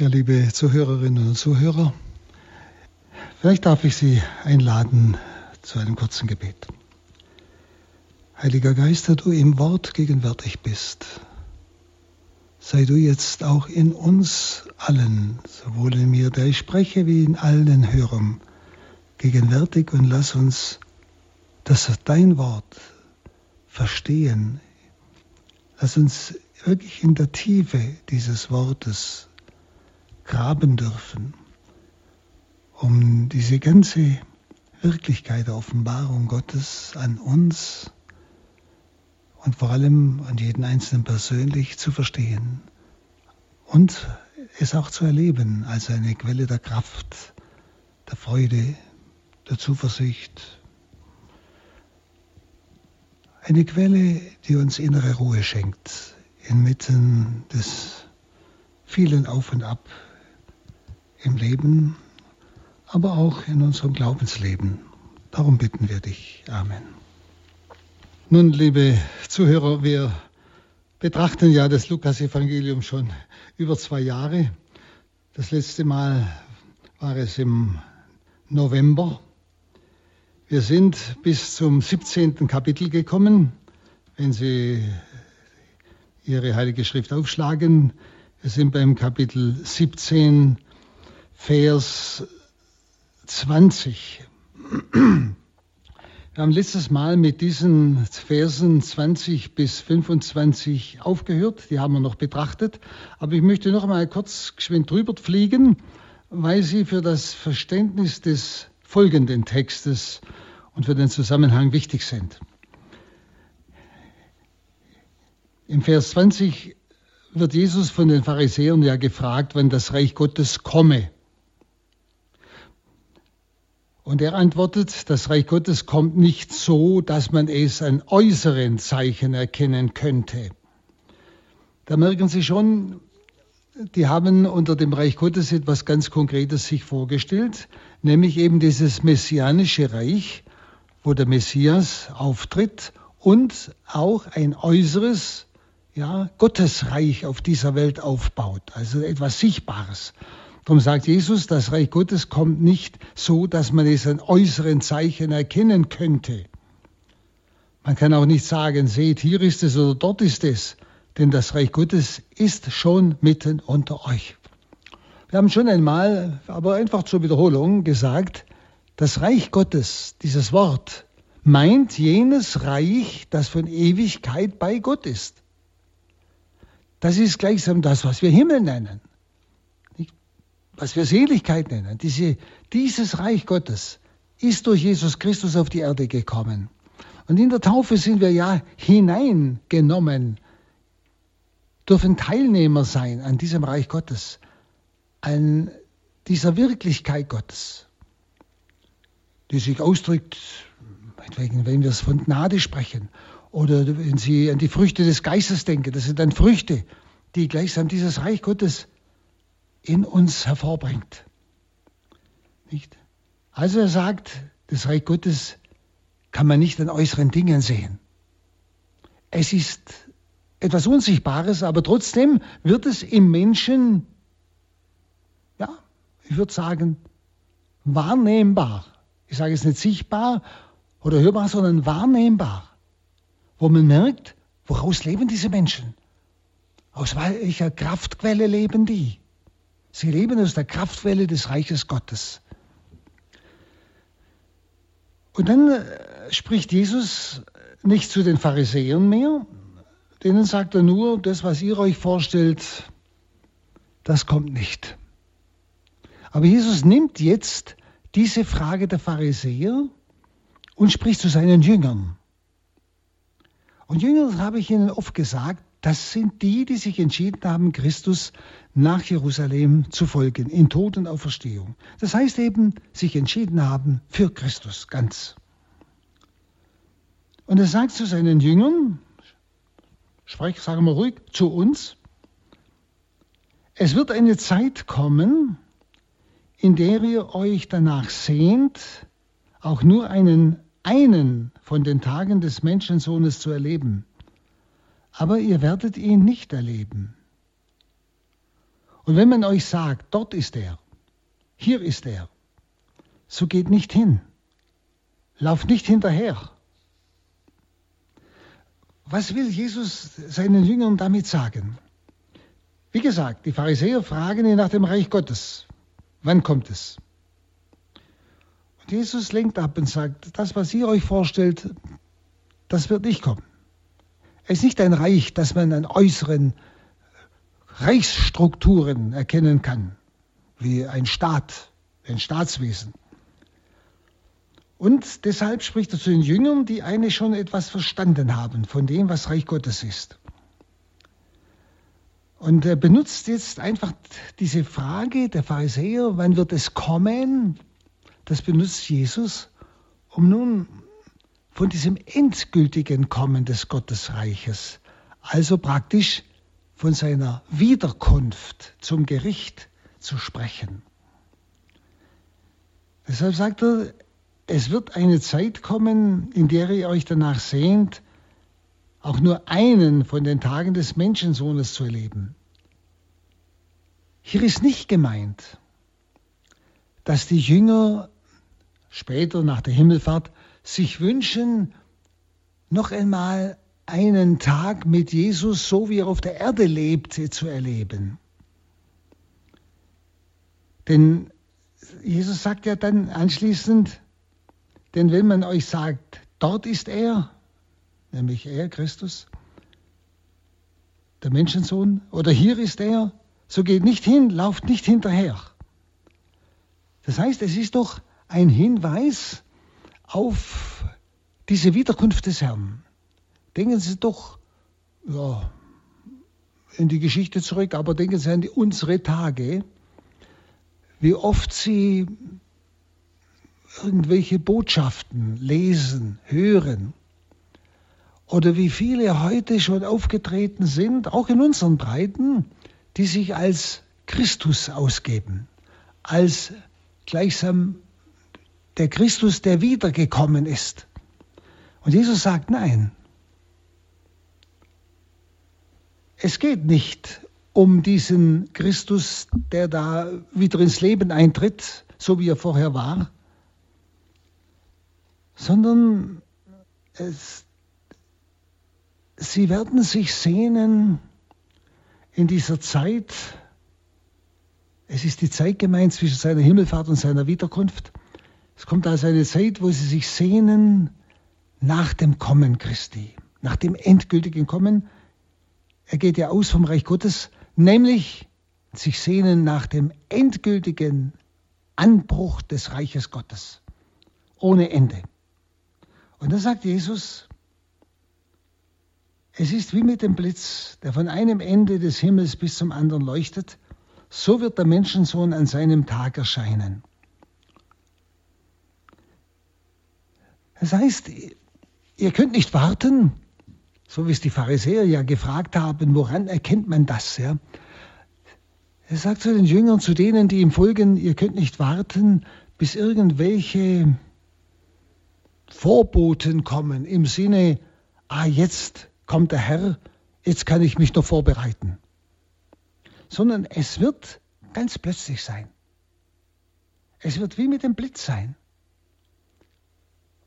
Ja, liebe Zuhörerinnen und Zuhörer, vielleicht darf ich Sie einladen zu einem kurzen Gebet. Heiliger Geist, der du im Wort gegenwärtig bist, sei du jetzt auch in uns allen, sowohl in mir, der ich spreche, wie in allen Hörern, gegenwärtig und lass uns das dein Wort verstehen. Lass uns wirklich in der Tiefe dieses Wortes graben dürfen, um diese ganze Wirklichkeit der Offenbarung Gottes an uns und vor allem an jeden Einzelnen persönlich zu verstehen und es auch zu erleben als eine Quelle der Kraft, der Freude, der Zuversicht, eine Quelle, die uns innere Ruhe schenkt inmitten des vielen Auf und Ab im Leben, aber auch in unserem Glaubensleben. Darum bitten wir dich. Amen. Nun, liebe Zuhörer, wir betrachten ja das Lukas-Evangelium schon über zwei Jahre. Das letzte Mal war es im November. Wir sind bis zum 17. Kapitel gekommen. Wenn Sie Ihre Heilige Schrift aufschlagen, wir sind beim Kapitel 17 Vers 20. Wir haben letztes Mal mit diesen Versen 20 bis 25 aufgehört. Die haben wir noch betrachtet. Aber ich möchte noch einmal kurz geschwind drüber fliegen, weil sie für das Verständnis des folgenden Textes und für den Zusammenhang wichtig sind. Im Vers 20 wird Jesus von den Pharisäern ja gefragt, wann das Reich Gottes komme. Und er antwortet, das Reich Gottes kommt nicht so, dass man es an äußeren Zeichen erkennen könnte. Da merken Sie schon, die haben unter dem Reich Gottes etwas ganz Konkretes sich vorgestellt, nämlich eben dieses messianische Reich, wo der Messias auftritt und auch ein äußeres ja, Gottesreich auf dieser Welt aufbaut, also etwas Sichtbares. Darum sagt Jesus, das Reich Gottes kommt nicht so, dass man es an äußeren Zeichen erkennen könnte. Man kann auch nicht sagen, seht, hier ist es oder dort ist es, denn das Reich Gottes ist schon mitten unter euch. Wir haben schon einmal, aber einfach zur Wiederholung gesagt, das Reich Gottes, dieses Wort, meint jenes Reich, das von Ewigkeit bei Gott ist. Das ist gleichsam das, was wir Himmel nennen was wir Seligkeit nennen, diese, dieses Reich Gottes ist durch Jesus Christus auf die Erde gekommen. Und in der Taufe sind wir ja hineingenommen, dürfen Teilnehmer sein an diesem Reich Gottes, an dieser Wirklichkeit Gottes, die sich ausdrückt, wenn wir es von Gnade sprechen, oder wenn Sie an die Früchte des Geistes denken, das sind dann Früchte, die gleichsam dieses Reich Gottes in uns hervorbringt. Nicht? Also er sagt, das Reich Gottes kann man nicht an äußeren Dingen sehen. Es ist etwas Unsichtbares, aber trotzdem wird es im Menschen, ja, ich würde sagen, wahrnehmbar. Ich sage es nicht sichtbar oder hörbar, sondern wahrnehmbar. Wo man merkt, woraus leben diese Menschen? Aus welcher Kraftquelle leben die? Sie leben aus der Kraftwelle des Reiches Gottes. Und dann äh, spricht Jesus nicht zu den Pharisäern mehr, denen sagt er nur, das, was ihr euch vorstellt, das kommt nicht. Aber Jesus nimmt jetzt diese Frage der Pharisäer und spricht zu seinen Jüngern. Und Jüngern habe ich Ihnen oft gesagt, das sind die, die sich entschieden haben, Christus nach Jerusalem zu folgen, in Tod und Auferstehung. Das heißt eben, sich entschieden haben für Christus ganz. Und er sagt zu seinen Jüngern, sprich, sagen wir ruhig, zu uns, es wird eine Zeit kommen, in der ihr euch danach sehnt, auch nur einen, einen von den Tagen des Menschensohnes zu erleben aber ihr werdet ihn nicht erleben. Und wenn man euch sagt, dort ist er, hier ist er, so geht nicht hin. Lauft nicht hinterher. Was will Jesus seinen Jüngern damit sagen? Wie gesagt, die Pharisäer fragen ihn nach dem Reich Gottes. Wann kommt es? Und Jesus lenkt ab und sagt, das, was ihr euch vorstellt, das wird nicht kommen. Es ist nicht ein Reich, das man an äußeren Reichsstrukturen erkennen kann, wie ein Staat, ein Staatswesen. Und deshalb spricht er zu den Jüngern, die eigentlich schon etwas verstanden haben von dem, was Reich Gottes ist. Und er benutzt jetzt einfach diese Frage der Pharisäer, wann wird es kommen? Das benutzt Jesus, um nun von diesem endgültigen Kommen des Gottesreiches, also praktisch von seiner Wiederkunft zum Gericht zu sprechen. Deshalb sagt er, es wird eine Zeit kommen, in der ihr euch danach sehnt, auch nur einen von den Tagen des Menschensohnes zu erleben. Hier ist nicht gemeint, dass die Jünger später nach der Himmelfahrt sich wünschen, noch einmal einen Tag mit Jesus, so wie er auf der Erde lebte, zu erleben. Denn Jesus sagt ja dann anschließend, denn wenn man euch sagt, dort ist er, nämlich er, Christus, der Menschensohn, oder hier ist er, so geht nicht hin, lauft nicht hinterher. Das heißt, es ist doch ein Hinweis auf diese Wiederkunft des Herrn. Denken Sie doch ja, in die Geschichte zurück, aber denken Sie an die, unsere Tage, wie oft Sie irgendwelche Botschaften lesen, hören. Oder wie viele heute schon aufgetreten sind, auch in unseren Breiten, die sich als Christus ausgeben, als gleichsam der Christus, der wiedergekommen ist. Und Jesus sagt, nein, es geht nicht um diesen Christus, der da wieder ins Leben eintritt, so wie er vorher war, sondern es, sie werden sich sehnen in dieser Zeit, es ist die Zeit gemeint zwischen seiner Himmelfahrt und seiner Wiederkunft, es kommt also eine Zeit, wo sie sich sehnen nach dem Kommen Christi, nach dem endgültigen Kommen. Er geht ja aus vom Reich Gottes, nämlich sich sehnen nach dem endgültigen Anbruch des Reiches Gottes, ohne Ende. Und da sagt Jesus, es ist wie mit dem Blitz, der von einem Ende des Himmels bis zum anderen leuchtet, so wird der Menschensohn an seinem Tag erscheinen. Das heißt, ihr könnt nicht warten, so wie es die Pharisäer ja gefragt haben, woran erkennt man das? Ja? Er sagt zu den Jüngern, zu denen, die ihm folgen, ihr könnt nicht warten, bis irgendwelche Vorboten kommen im Sinne, ah, jetzt kommt der Herr, jetzt kann ich mich noch vorbereiten. Sondern es wird ganz plötzlich sein. Es wird wie mit dem Blitz sein.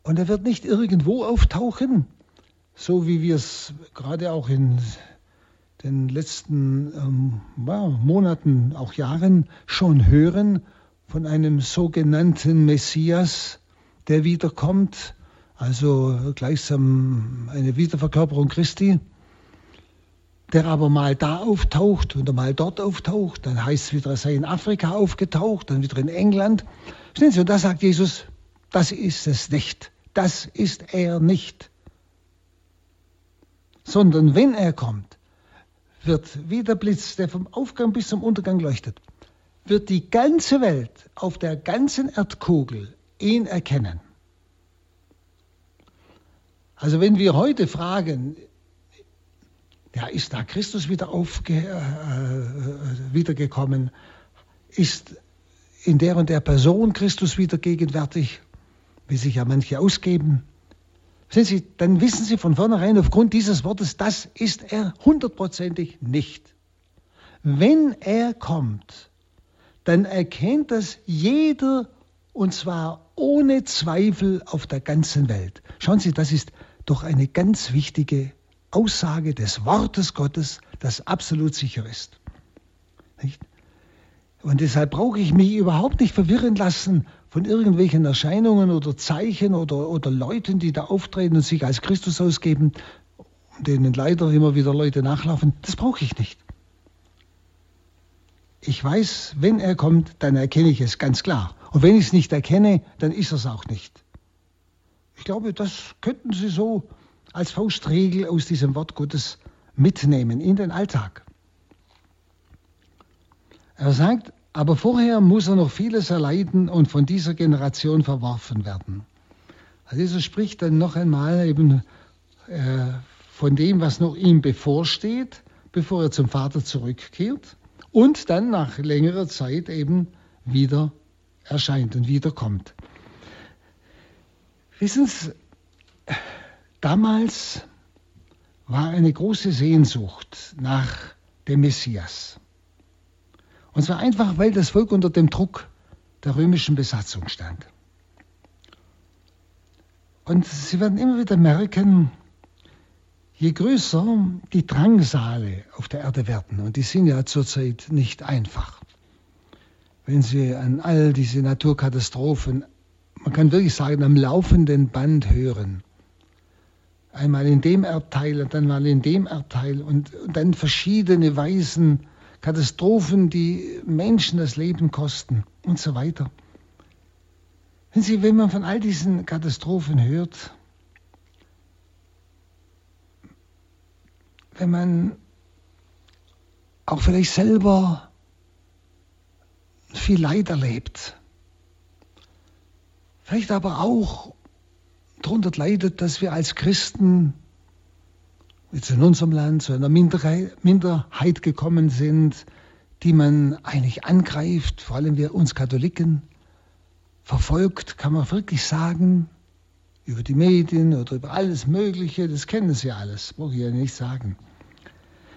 Und er wird nicht irgendwo auftauchen, so wie wir es gerade auch in den letzten ähm, Monaten, auch Jahren schon hören von einem sogenannten Messias, der wiederkommt, also gleichsam eine Wiederverkörperung Christi, der aber mal da auftaucht und mal dort auftaucht, dann heißt es wieder, er sei in Afrika aufgetaucht, dann wieder in England. Verstehen Sie, und da sagt Jesus, das ist es nicht, das ist er nicht. Sondern wenn er kommt, wird wie der Blitz, der vom Aufgang bis zum Untergang leuchtet, wird die ganze Welt auf der ganzen Erdkugel ihn erkennen. Also wenn wir heute fragen, ja, ist da Christus wieder aufge, äh, äh, wiedergekommen? Ist in der und der Person Christus wieder gegenwärtig, wie sich ja manche ausgeben? Sehen Sie, dann wissen Sie von vornherein aufgrund dieses Wortes, das ist er hundertprozentig nicht. wenn er kommt, dann erkennt das jeder und zwar ohne Zweifel auf der ganzen Welt. Schauen Sie, das ist doch eine ganz wichtige Aussage des Wortes Gottes, das absolut sicher ist. Nicht? Und deshalb brauche ich mich überhaupt nicht verwirren lassen von irgendwelchen Erscheinungen oder Zeichen oder, oder Leuten, die da auftreten und sich als Christus ausgeben, denen leider immer wieder Leute nachlaufen. Das brauche ich nicht. Ich weiß, wenn er kommt, dann erkenne ich es ganz klar. Und wenn ich es nicht erkenne, dann ist es auch nicht. Ich glaube, das könnten Sie so als Faustregel aus diesem Wort Gottes mitnehmen in den Alltag. Er sagt, aber vorher muss er noch vieles erleiden und von dieser Generation verworfen werden. Also Jesus spricht dann noch einmal eben äh, von dem, was noch ihm bevorsteht, bevor er zum Vater zurückkehrt und dann nach längerer Zeit eben wieder erscheint und wiederkommt. Wissen Sie, damals war eine große Sehnsucht nach dem Messias. Und zwar einfach, weil das Volk unter dem Druck der römischen Besatzung stand. Und Sie werden immer wieder merken, je größer die Drangsale auf der Erde werden, und die sind ja zurzeit nicht einfach, wenn Sie an all diese Naturkatastrophen, man kann wirklich sagen, am laufenden Band hören, einmal in dem Erdteil und dann mal in dem Erdteil und, und dann verschiedene Weisen, Katastrophen, die Menschen das Leben kosten und so weiter. Wenn Sie, wenn man von all diesen Katastrophen hört, wenn man auch vielleicht selber viel Leid erlebt, vielleicht aber auch darunter leidet, dass wir als Christen jetzt in unserem Land zu einer Minderheit gekommen sind, die man eigentlich angreift, vor allem wir uns Katholiken, verfolgt, kann man wirklich sagen, über die Medien oder über alles Mögliche, das kennen Sie alles, brauche ich ja nicht sagen.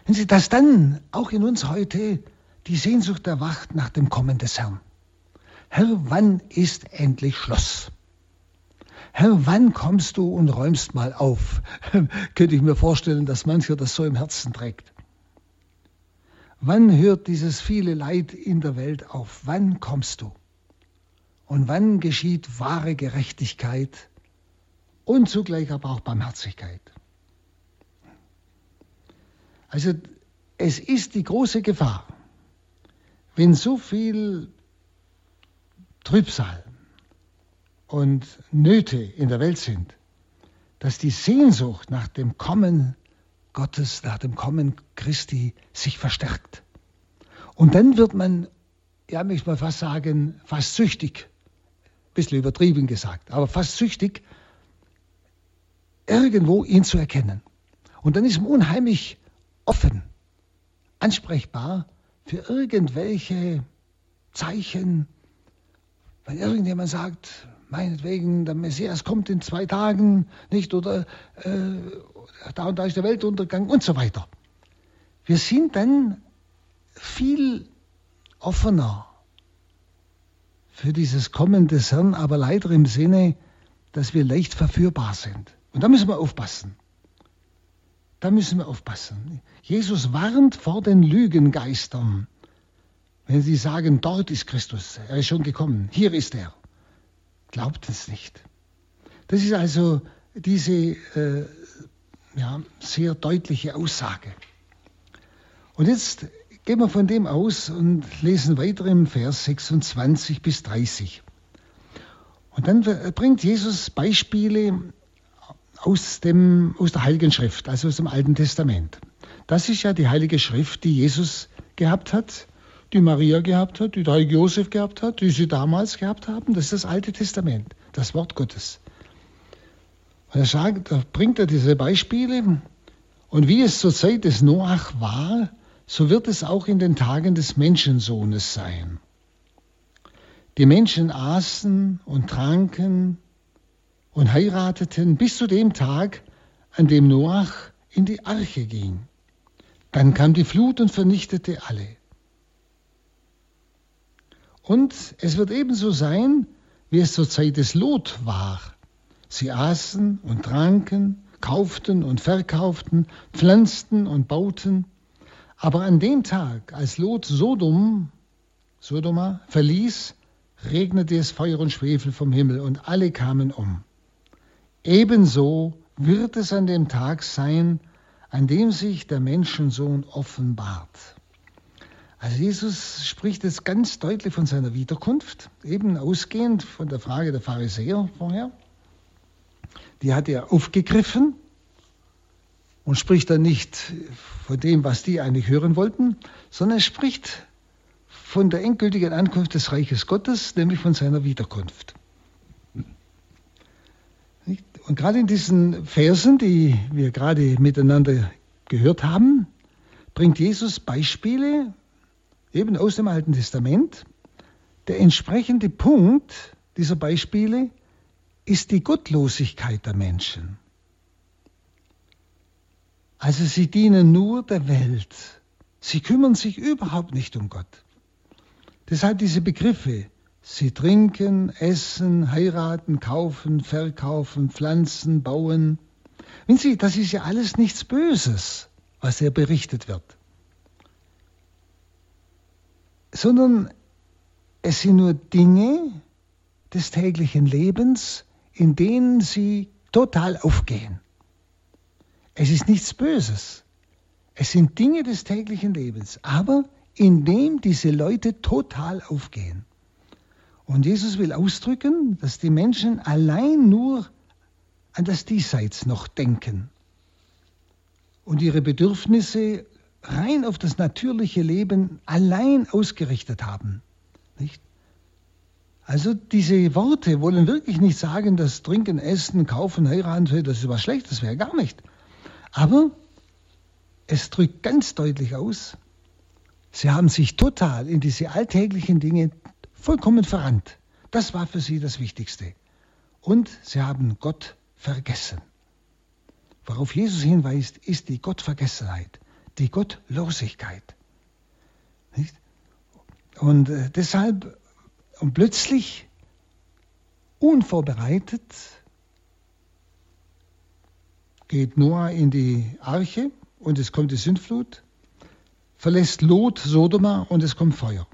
Wenn Sie das dann auch in uns heute die Sehnsucht erwacht nach dem Kommen des Herrn. Herr, wann ist endlich Schluss? Herr, wann kommst du und räumst mal auf? Könnte ich mir vorstellen, dass mancher das so im Herzen trägt. Wann hört dieses viele Leid in der Welt auf? Wann kommst du? Und wann geschieht wahre Gerechtigkeit und zugleich aber auch Barmherzigkeit? Also es ist die große Gefahr, wenn so viel Trübsal, und Nöte in der Welt sind, dass die Sehnsucht nach dem Kommen Gottes, nach dem Kommen Christi sich verstärkt. Und dann wird man, ja, möchte mal fast sagen, fast süchtig, ein bisschen übertrieben gesagt, aber fast süchtig, irgendwo ihn zu erkennen. Und dann ist man unheimlich offen, ansprechbar für irgendwelche Zeichen, wenn irgendjemand sagt, meinetwegen, der Messias kommt in zwei Tagen, nicht, oder äh, da und da ist der Weltuntergang und so weiter. Wir sind dann viel offener für dieses Kommen des Herrn, aber leider im Sinne, dass wir leicht verführbar sind. Und da müssen wir aufpassen. Da müssen wir aufpassen. Jesus warnt vor den Lügengeistern. Wenn sie sagen, dort ist Christus, er ist schon gekommen, hier ist er glaubt es nicht. Das ist also diese äh, ja, sehr deutliche Aussage. Und jetzt gehen wir von dem aus und lesen weiter im Vers 26 bis 30. Und dann bringt Jesus Beispiele aus, dem, aus der Heiligen Schrift, also aus dem Alten Testament. Das ist ja die Heilige Schrift, die Jesus gehabt hat die Maria gehabt hat, die heilige Josef gehabt hat, die sie damals gehabt haben. Das ist das Alte Testament, das Wort Gottes. Und er sagt, da bringt er diese Beispiele. Und wie es zur Zeit des Noach war, so wird es auch in den Tagen des Menschensohnes sein. Die Menschen aßen und tranken und heirateten bis zu dem Tag, an dem Noach in die Arche ging. Dann kam die Flut und vernichtete alle. Und es wird ebenso sein, wie es zur Zeit des Lot war. Sie aßen und tranken, kauften und verkauften, pflanzten und bauten. Aber an dem Tag, als Lot Sodom, Sodoma verließ, regnete es Feuer und Schwefel vom Himmel und alle kamen um. Ebenso wird es an dem Tag sein, an dem sich der Menschensohn offenbart. Also Jesus spricht jetzt ganz deutlich von seiner Wiederkunft, eben ausgehend von der Frage der Pharisäer vorher. Die hat er aufgegriffen und spricht dann nicht von dem, was die eigentlich hören wollten, sondern er spricht von der endgültigen Ankunft des Reiches Gottes, nämlich von seiner Wiederkunft. Und gerade in diesen Versen, die wir gerade miteinander gehört haben, bringt Jesus Beispiele eben aus dem Alten Testament. Der entsprechende Punkt dieser Beispiele ist die Gottlosigkeit der Menschen. Also sie dienen nur der Welt. Sie kümmern sich überhaupt nicht um Gott. Deshalb diese Begriffe Sie trinken, essen, heiraten, kaufen, verkaufen, pflanzen, bauen. Wenn Sie, das ist ja alles nichts Böses, was hier berichtet wird. Sondern es sind nur Dinge des täglichen Lebens, in denen Sie total aufgehen. Es ist nichts Böses. Es sind Dinge des täglichen Lebens, aber in dem diese Leute total aufgehen. Und Jesus will ausdrücken, dass die Menschen allein nur an das Diesseits noch denken und ihre Bedürfnisse rein auf das natürliche Leben allein ausgerichtet haben. Nicht? Also diese Worte wollen wirklich nicht sagen, dass Trinken, Essen, Kaufen, Heiraten, das ist was Schlechtes wäre, gar nicht. Aber es drückt ganz deutlich aus, sie haben sich total in diese alltäglichen Dinge vollkommen verrannt. Das war für sie das Wichtigste. Und sie haben Gott vergessen. Worauf Jesus hinweist, ist die Gottvergessenheit, die Gottlosigkeit. Nicht? Und äh, deshalb, und plötzlich, unvorbereitet, geht Noah in die Arche und es kommt die Sündflut, verlässt Lot Sodoma und es kommt Feuer.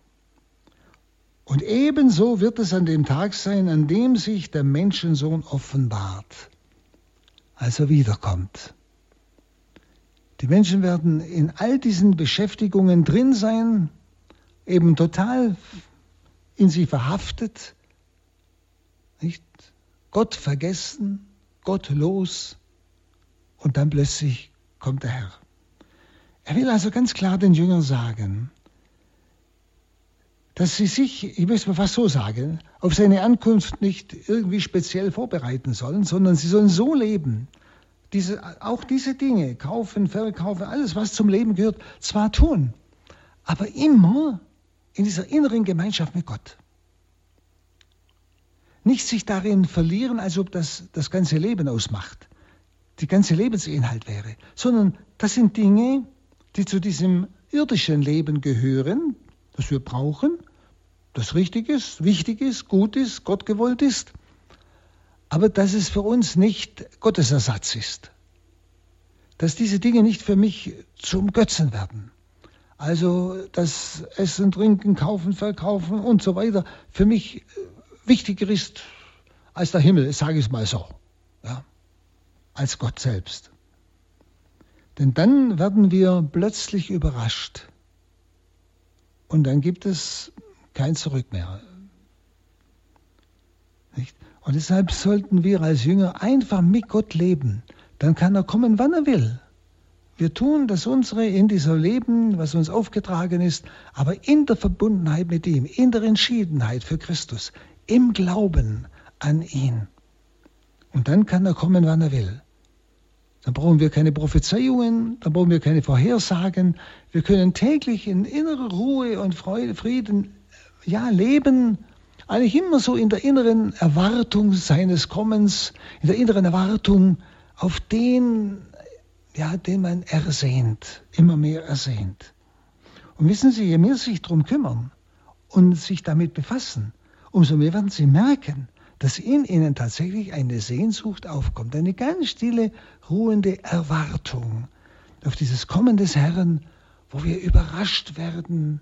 Und ebenso wird es an dem Tag sein, an dem sich der Menschensohn offenbart, als er wiederkommt. Die Menschen werden in all diesen Beschäftigungen drin sein, eben total in sie verhaftet, nicht? Gott vergessen, Gott los und dann plötzlich kommt der Herr. Er will also ganz klar den Jüngern sagen, dass sie sich, ich möchte mal fast so sagen, auf seine Ankunft nicht irgendwie speziell vorbereiten sollen, sondern sie sollen so leben, diese, auch diese Dinge, kaufen, verkaufen, alles, was zum Leben gehört, zwar tun, aber immer in dieser inneren Gemeinschaft mit Gott. Nicht sich darin verlieren, als ob das das ganze Leben ausmacht, die ganze Lebensinhalt wäre, sondern das sind Dinge, die zu diesem irdischen Leben gehören, das wir brauchen, das richtig ist, wichtig ist, gut ist, Gott gewollt ist, aber dass es für uns nicht Gottesersatz ist. Dass diese Dinge nicht für mich zum Götzen werden. Also das Essen, Trinken, Kaufen, Verkaufen und so weiter für mich wichtiger ist als der Himmel, sage ich es mal so, ja, als Gott selbst. Denn dann werden wir plötzlich überrascht. Und dann gibt es kein Zurück mehr. Und deshalb sollten wir als Jünger einfach mit Gott leben. Dann kann er kommen, wann er will. Wir tun das unsere in dieser Leben, was uns aufgetragen ist, aber in der Verbundenheit mit ihm, in der Entschiedenheit für Christus, im Glauben an ihn. Und dann kann er kommen, wann er will. Dann brauchen wir keine Prophezeiungen, dann brauchen wir keine Vorhersagen. Wir können täglich in innerer Ruhe und Freude, Frieden ja, leben eigentlich immer so in der inneren Erwartung seines Kommens, in der inneren Erwartung auf den, ja, den man ersehnt, immer mehr ersehnt. Und wissen Sie, je mehr Sie sich darum kümmern und sich damit befassen, umso mehr werden Sie merken, dass in Ihnen tatsächlich eine Sehnsucht aufkommt, eine ganz stille, ruhende Erwartung auf dieses Kommen des Herrn, wo wir überrascht werden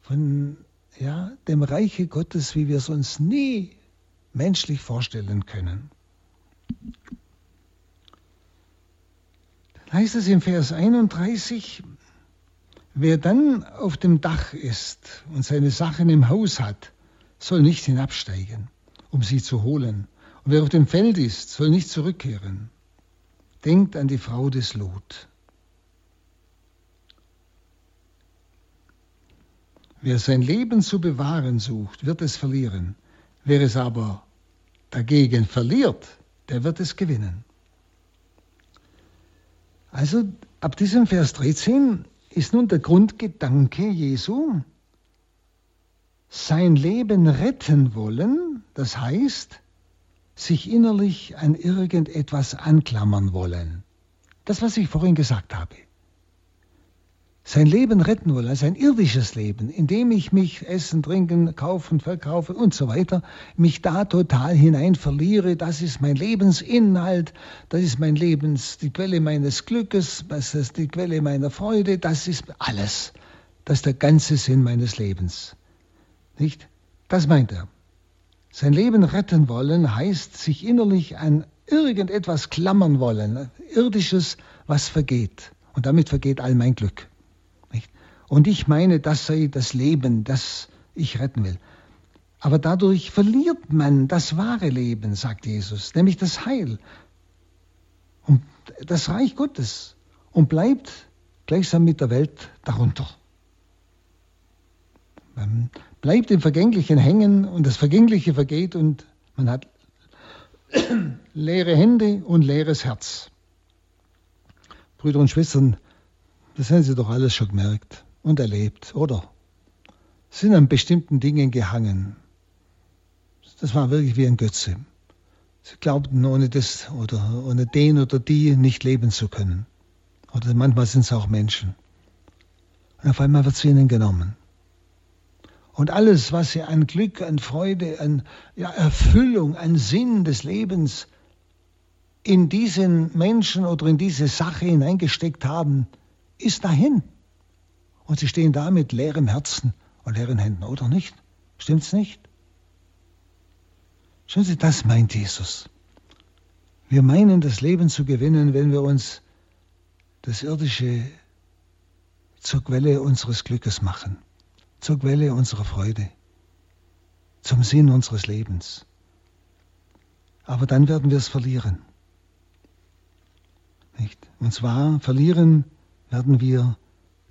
von ja, dem Reiche Gottes, wie wir es uns nie menschlich vorstellen können. Dann heißt es im Vers 31, wer dann auf dem Dach ist und seine Sachen im Haus hat, soll nicht hinabsteigen, um sie zu holen. Und wer auf dem Feld ist, soll nicht zurückkehren. Denkt an die Frau des Lot. Wer sein Leben zu bewahren sucht, wird es verlieren. Wer es aber dagegen verliert, der wird es gewinnen. Also ab diesem Vers 13 ist nun der Grundgedanke Jesu, sein Leben retten wollen, das heißt, sich innerlich an irgendetwas anklammern wollen. Das, was ich vorhin gesagt habe sein Leben retten will, also ein irdisches Leben, indem ich mich essen, trinken, kaufen, verkaufen und so weiter, mich da total hinein verliere, das ist mein Lebensinhalt, das ist mein Lebens, die Quelle meines Glückes, das ist die Quelle meiner Freude, das ist alles. Das ist der ganze Sinn meines Lebens. Nicht? Das meint er. Sein Leben retten wollen heißt sich innerlich an irgendetwas klammern wollen, irdisches, was vergeht. Und damit vergeht all mein Glück. Und ich meine, das sei das Leben, das ich retten will. Aber dadurch verliert man das wahre Leben, sagt Jesus, nämlich das Heil und das Reich Gottes und bleibt gleichsam mit der Welt darunter. Man bleibt im Vergänglichen hängen und das Vergängliche vergeht und man hat leere Hände und leeres Herz. Brüder und Schwestern, das haben Sie doch alles schon gemerkt und erlebt, oder? Sind an bestimmten Dingen gehangen. Das war wirklich wie ein Götze. Sie glaubten, ohne das oder ohne den oder die nicht leben zu können. Oder manchmal sind es auch Menschen. Und auf einmal wird es ihnen genommen. Und alles, was sie an Glück, an Freude, an ja, Erfüllung, an Sinn des Lebens in diesen Menschen oder in diese Sache hineingesteckt haben, ist dahin. Und sie stehen da mit leerem Herzen und leeren Händen, oder nicht? Stimmt's nicht? Schauen Sie, das meint Jesus. Wir meinen, das Leben zu gewinnen, wenn wir uns das Irdische zur Quelle unseres Glückes machen, zur Quelle unserer Freude, zum Sinn unseres Lebens. Aber dann werden wir es verlieren. Nicht? Und zwar verlieren werden wir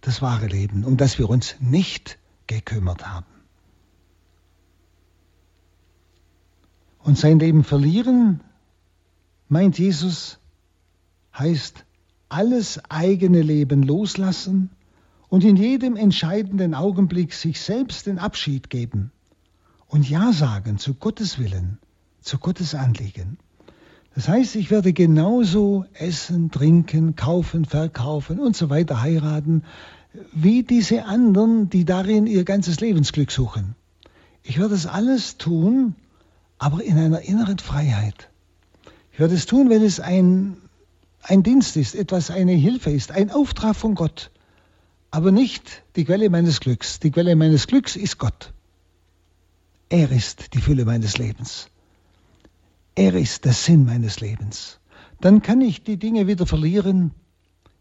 das wahre Leben, um das wir uns nicht gekümmert haben. Und sein Leben verlieren, meint Jesus, heißt alles eigene Leben loslassen und in jedem entscheidenden Augenblick sich selbst den Abschied geben und Ja sagen zu Gottes Willen, zu Gottes Anliegen. Das heißt, ich werde genauso essen, trinken, kaufen, verkaufen und so weiter heiraten, wie diese anderen, die darin ihr ganzes Lebensglück suchen. Ich werde es alles tun, aber in einer inneren Freiheit. Ich werde es tun, wenn es ein, ein Dienst ist, etwas eine Hilfe ist, ein Auftrag von Gott, aber nicht die Quelle meines Glücks. Die Quelle meines Glücks ist Gott. Er ist die Fülle meines Lebens. Er ist der Sinn meines Lebens. Dann kann ich die Dinge wieder verlieren,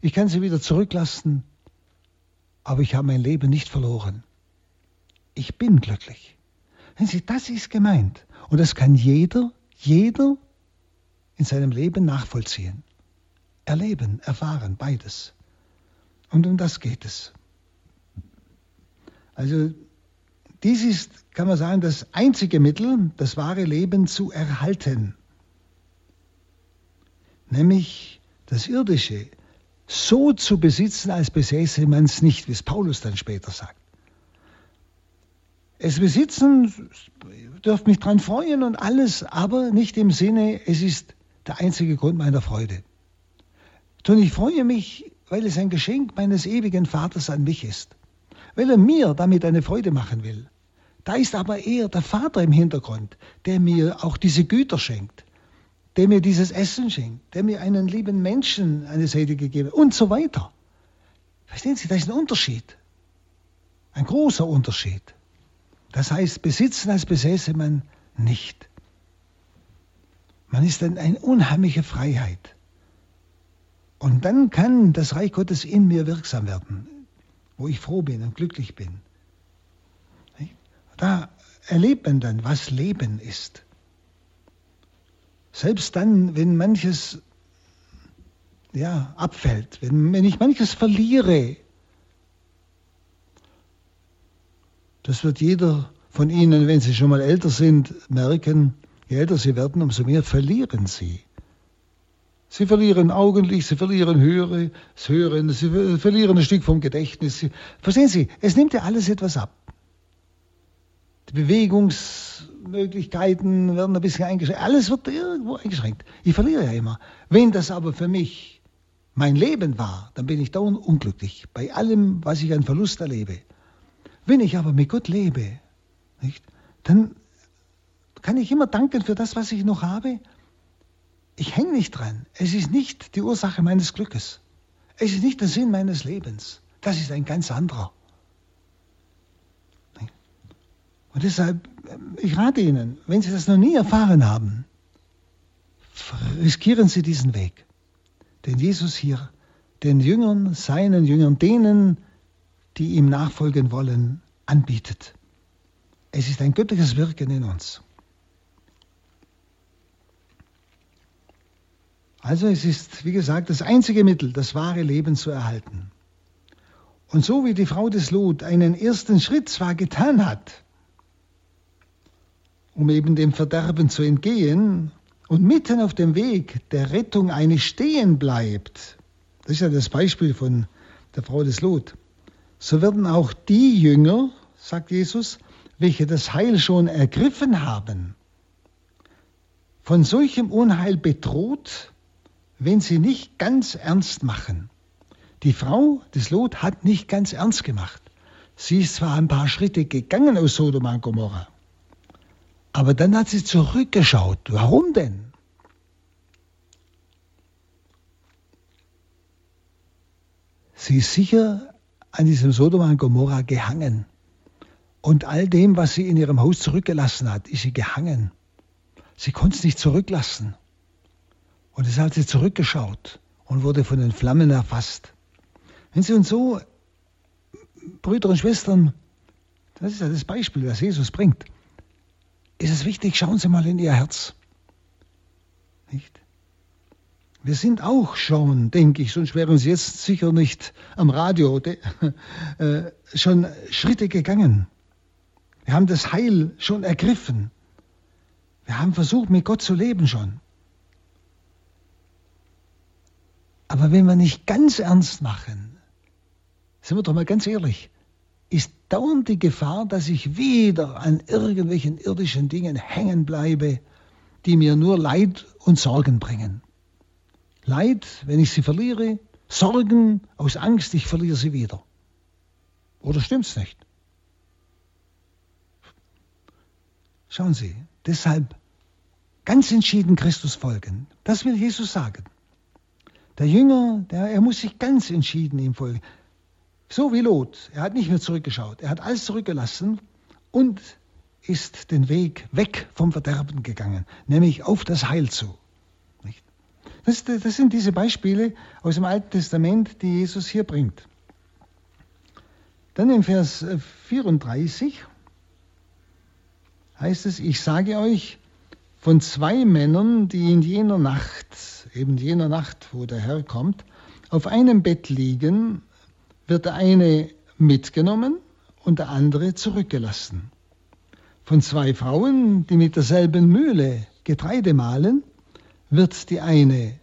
ich kann sie wieder zurücklassen, aber ich habe mein Leben nicht verloren. Ich bin glücklich. Wenn Sie, das ist gemeint. Und das kann jeder, jeder in seinem Leben nachvollziehen. Erleben, erfahren, beides. Und um das geht es. Also dies ist, kann man sagen, das einzige Mittel, das wahre Leben zu erhalten. Nämlich das Irdische, so zu besitzen, als besäße man es nicht, wie es Paulus dann später sagt. Es besitzen, dürft mich dran freuen und alles, aber nicht im Sinne, es ist der einzige Grund meiner Freude. Und ich freue mich, weil es ein Geschenk meines ewigen Vaters an mich ist, weil er mir damit eine Freude machen will. Da ist aber eher der Vater im Hintergrund, der mir auch diese Güter schenkt, der mir dieses Essen schenkt, der mir einen lieben Menschen eine Seite gegeben und so weiter. Verstehen Sie, da ist ein Unterschied. Ein großer Unterschied. Das heißt, besitzen als besäße man nicht. Man ist dann eine unheimliche Freiheit. Und dann kann das Reich Gottes in mir wirksam werden, wo ich froh bin und glücklich bin. Da erlebt man dann, was Leben ist. Selbst dann, wenn manches ja, abfällt, wenn, wenn ich manches verliere, das wird jeder von Ihnen, wenn Sie schon mal älter sind, merken, je älter Sie werden, umso mehr verlieren Sie. Sie verlieren augenlich, sie verlieren Höre, das Hören, sie verlieren ein Stück vom Gedächtnis. Verstehen Sie, es nimmt ja alles etwas ab. Die Bewegungsmöglichkeiten werden ein bisschen eingeschränkt. Alles wird irgendwo eingeschränkt. Ich verliere ja immer. Wenn das aber für mich mein Leben war, dann bin ich dauernd unglücklich bei allem, was ich an Verlust erlebe. Wenn ich aber mit Gott lebe, nicht, dann kann ich immer danken für das, was ich noch habe. Ich hänge nicht dran. Es ist nicht die Ursache meines Glückes. Es ist nicht der Sinn meines Lebens. Das ist ein ganz anderer. Und deshalb, ich rate Ihnen, wenn Sie das noch nie erfahren haben, riskieren Sie diesen Weg, den Jesus hier den Jüngern, seinen Jüngern, denen, die ihm nachfolgen wollen, anbietet. Es ist ein göttliches Wirken in uns. Also es ist, wie gesagt, das einzige Mittel, das wahre Leben zu erhalten. Und so wie die Frau des Lot einen ersten Schritt zwar getan hat, um eben dem Verderben zu entgehen und mitten auf dem Weg der Rettung eine stehen bleibt, das ist ja das Beispiel von der Frau des Lot, so werden auch die Jünger, sagt Jesus, welche das Heil schon ergriffen haben, von solchem Unheil bedroht, wenn sie nicht ganz ernst machen. Die Frau des Lot hat nicht ganz ernst gemacht. Sie ist zwar ein paar Schritte gegangen aus Sodom und Gomorra, aber dann hat sie zurückgeschaut. Warum denn? Sie ist sicher an diesem Sodom und Gomorra gehangen. Und all dem, was sie in ihrem Haus zurückgelassen hat, ist sie gehangen. Sie konnte es nicht zurücklassen. Und deshalb hat sie zurückgeschaut und wurde von den Flammen erfasst. Wenn Sie uns so, Brüder und Schwestern, das ist ja das Beispiel, das Jesus bringt ist es wichtig, schauen Sie mal in Ihr Herz. Nicht? Wir sind auch schon, denke ich, sonst wären Sie jetzt sicher nicht am Radio, de, äh, schon Schritte gegangen. Wir haben das Heil schon ergriffen. Wir haben versucht, mit Gott zu leben schon. Aber wenn wir nicht ganz ernst machen, sind wir doch mal ganz ehrlich, ist dauernd die Gefahr, dass ich wieder an irgendwelchen irdischen Dingen hängen bleibe, die mir nur Leid und Sorgen bringen. Leid, wenn ich sie verliere, Sorgen aus Angst, ich verliere sie wieder. Oder stimmt's nicht? Schauen Sie, deshalb ganz entschieden Christus folgen. Das will Jesus sagen. Der Jünger, der, er muss sich ganz entschieden ihm folgen. So wie Lot. Er hat nicht mehr zurückgeschaut. Er hat alles zurückgelassen und ist den Weg weg vom Verderben gegangen, nämlich auf das Heil zu. Das, das sind diese Beispiele aus dem Alten Testament, die Jesus hier bringt. Dann im Vers 34 heißt es, ich sage euch, von zwei Männern, die in jener Nacht, eben jener Nacht, wo der Herr kommt, auf einem Bett liegen, wird der eine mitgenommen und der andere zurückgelassen. Von zwei Frauen, die mit derselben Mühle Getreide mahlen, wird die eine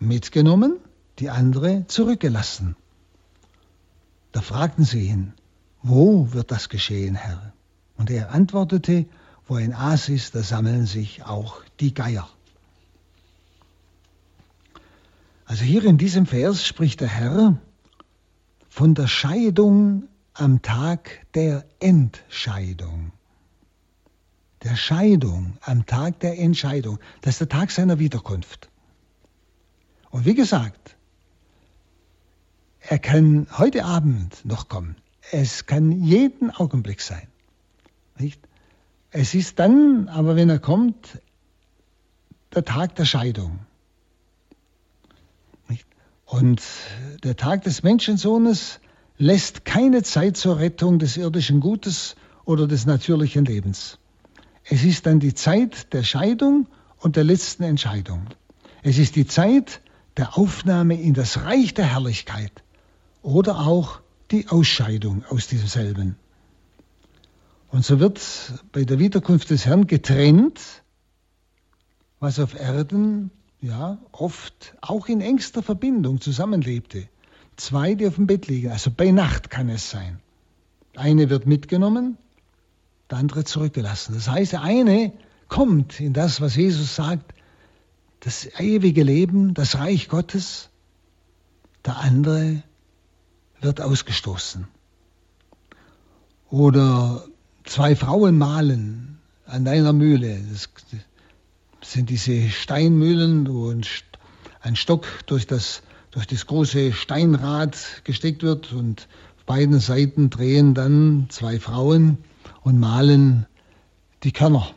mitgenommen, die andere zurückgelassen. Da fragten sie ihn, wo wird das geschehen, Herr? Und er antwortete, wo ein Aas ist, da sammeln sich auch die Geier. Also hier in diesem Vers spricht der Herr von der Scheidung am Tag der Entscheidung. Der Scheidung am Tag der Entscheidung. Das ist der Tag seiner Wiederkunft. Und wie gesagt, er kann heute Abend noch kommen. Es kann jeden Augenblick sein. Nicht? Es ist dann, aber wenn er kommt, der Tag der Scheidung. Und der Tag des Menschensohnes lässt keine Zeit zur Rettung des irdischen Gutes oder des natürlichen Lebens. Es ist dann die Zeit der Scheidung und der letzten Entscheidung. Es ist die Zeit der Aufnahme in das Reich der Herrlichkeit oder auch die Ausscheidung aus demselben. Und so wird bei der Wiederkunft des Herrn getrennt, was auf Erden ja oft auch in engster Verbindung zusammenlebte. Zwei, die auf dem Bett liegen, also bei Nacht kann es sein. Eine wird mitgenommen, der andere zurückgelassen. Das heißt, der eine kommt in das, was Jesus sagt, das ewige Leben, das Reich Gottes, der andere wird ausgestoßen. Oder zwei Frauen malen an einer Mühle. Das sind diese Steinmühlen, wo ein Stock durch das, durch das große Steinrad gesteckt wird und auf beiden Seiten drehen dann zwei Frauen und malen die Körner.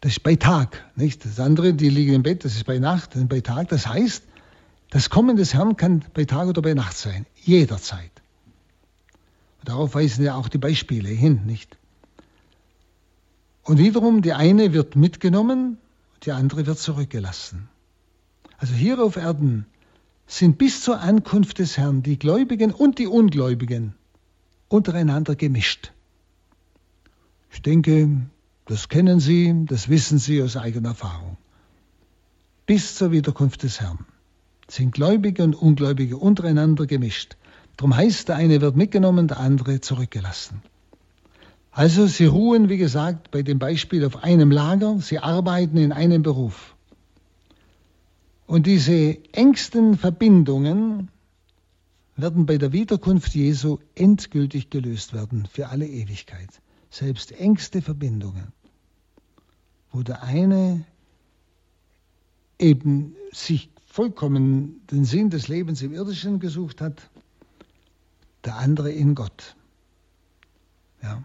Das ist bei Tag, nicht? Das andere, die liegen im Bett, das ist bei Nacht, ist bei Tag. Das heißt, das Kommen des Herrn kann bei Tag oder bei Nacht sein, jederzeit. Und darauf weisen ja auch die Beispiele hin, nicht? Und wiederum, die eine wird mitgenommen, die andere wird zurückgelassen. Also hier auf Erden sind bis zur Ankunft des Herrn die Gläubigen und die Ungläubigen untereinander gemischt. Ich denke, das kennen Sie, das wissen Sie aus eigener Erfahrung. Bis zur Wiederkunft des Herrn sind Gläubige und Ungläubige untereinander gemischt. Darum heißt, der eine wird mitgenommen, der andere zurückgelassen. Also sie ruhen, wie gesagt, bei dem Beispiel auf einem Lager, sie arbeiten in einem Beruf. Und diese engsten Verbindungen werden bei der Wiederkunft Jesu endgültig gelöst werden für alle Ewigkeit. Selbst engste Verbindungen wo der eine eben sich vollkommen den Sinn des Lebens im Irdischen gesucht hat, der andere in Gott. Ja.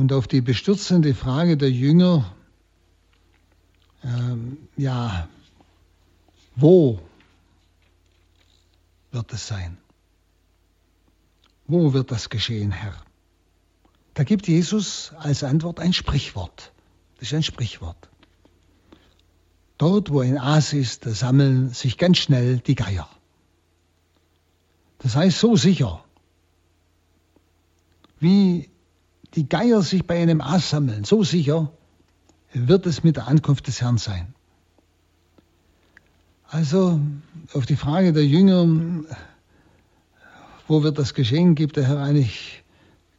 Und auf die bestürzende Frage der Jünger, ähm, ja, wo wird es sein? Wo wird das geschehen, Herr? Da gibt Jesus als Antwort ein Sprichwort. Das ist ein Sprichwort. Dort, wo ein Aas ist, da sammeln sich ganz schnell die Geier. Das heißt so sicher, wie die Geier sich bei einem Aas sammeln, so sicher wird es mit der Ankunft des Herrn sein. Also auf die Frage der Jünger, wo wird das geschehen, gibt der Herr eigentlich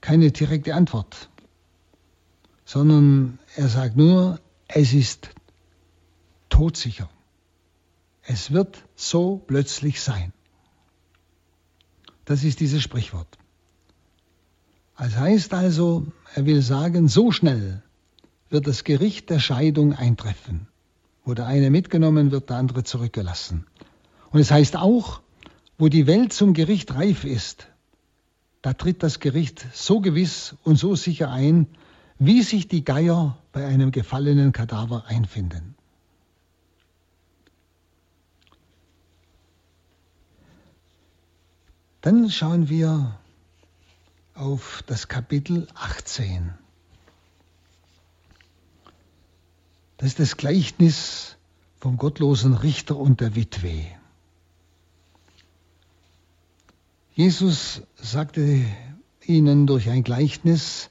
keine direkte Antwort, sondern er sagt nur, es ist todsicher. Es wird so plötzlich sein. Das ist dieses Sprichwort. Das heißt also, er will sagen, so schnell wird das Gericht der Scheidung eintreffen, wo der eine mitgenommen wird, der andere zurückgelassen. Und es heißt auch, wo die Welt zum Gericht reif ist, da tritt das Gericht so gewiss und so sicher ein, wie sich die Geier bei einem gefallenen Kadaver einfinden. Dann schauen wir auf das Kapitel 18. Das ist das Gleichnis vom gottlosen Richter und der Witwe. Jesus sagte ihnen durch ein Gleichnis,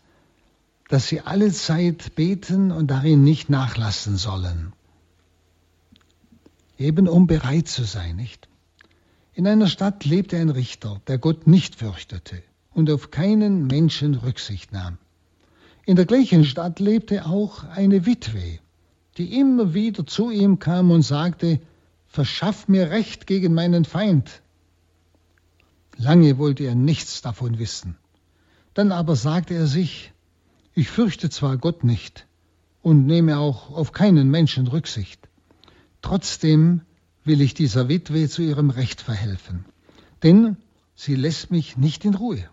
dass sie alle Zeit beten und darin nicht nachlassen sollen. Eben um bereit zu sein, nicht? In einer Stadt lebte ein Richter, der Gott nicht fürchtete und auf keinen Menschen Rücksicht nahm. In der gleichen Stadt lebte auch eine Witwe, die immer wieder zu ihm kam und sagte, verschaff mir Recht gegen meinen Feind. Lange wollte er nichts davon wissen. Dann aber sagte er sich, ich fürchte zwar Gott nicht und nehme auch auf keinen Menschen Rücksicht, trotzdem will ich dieser Witwe zu ihrem Recht verhelfen, denn sie lässt mich nicht in Ruhe.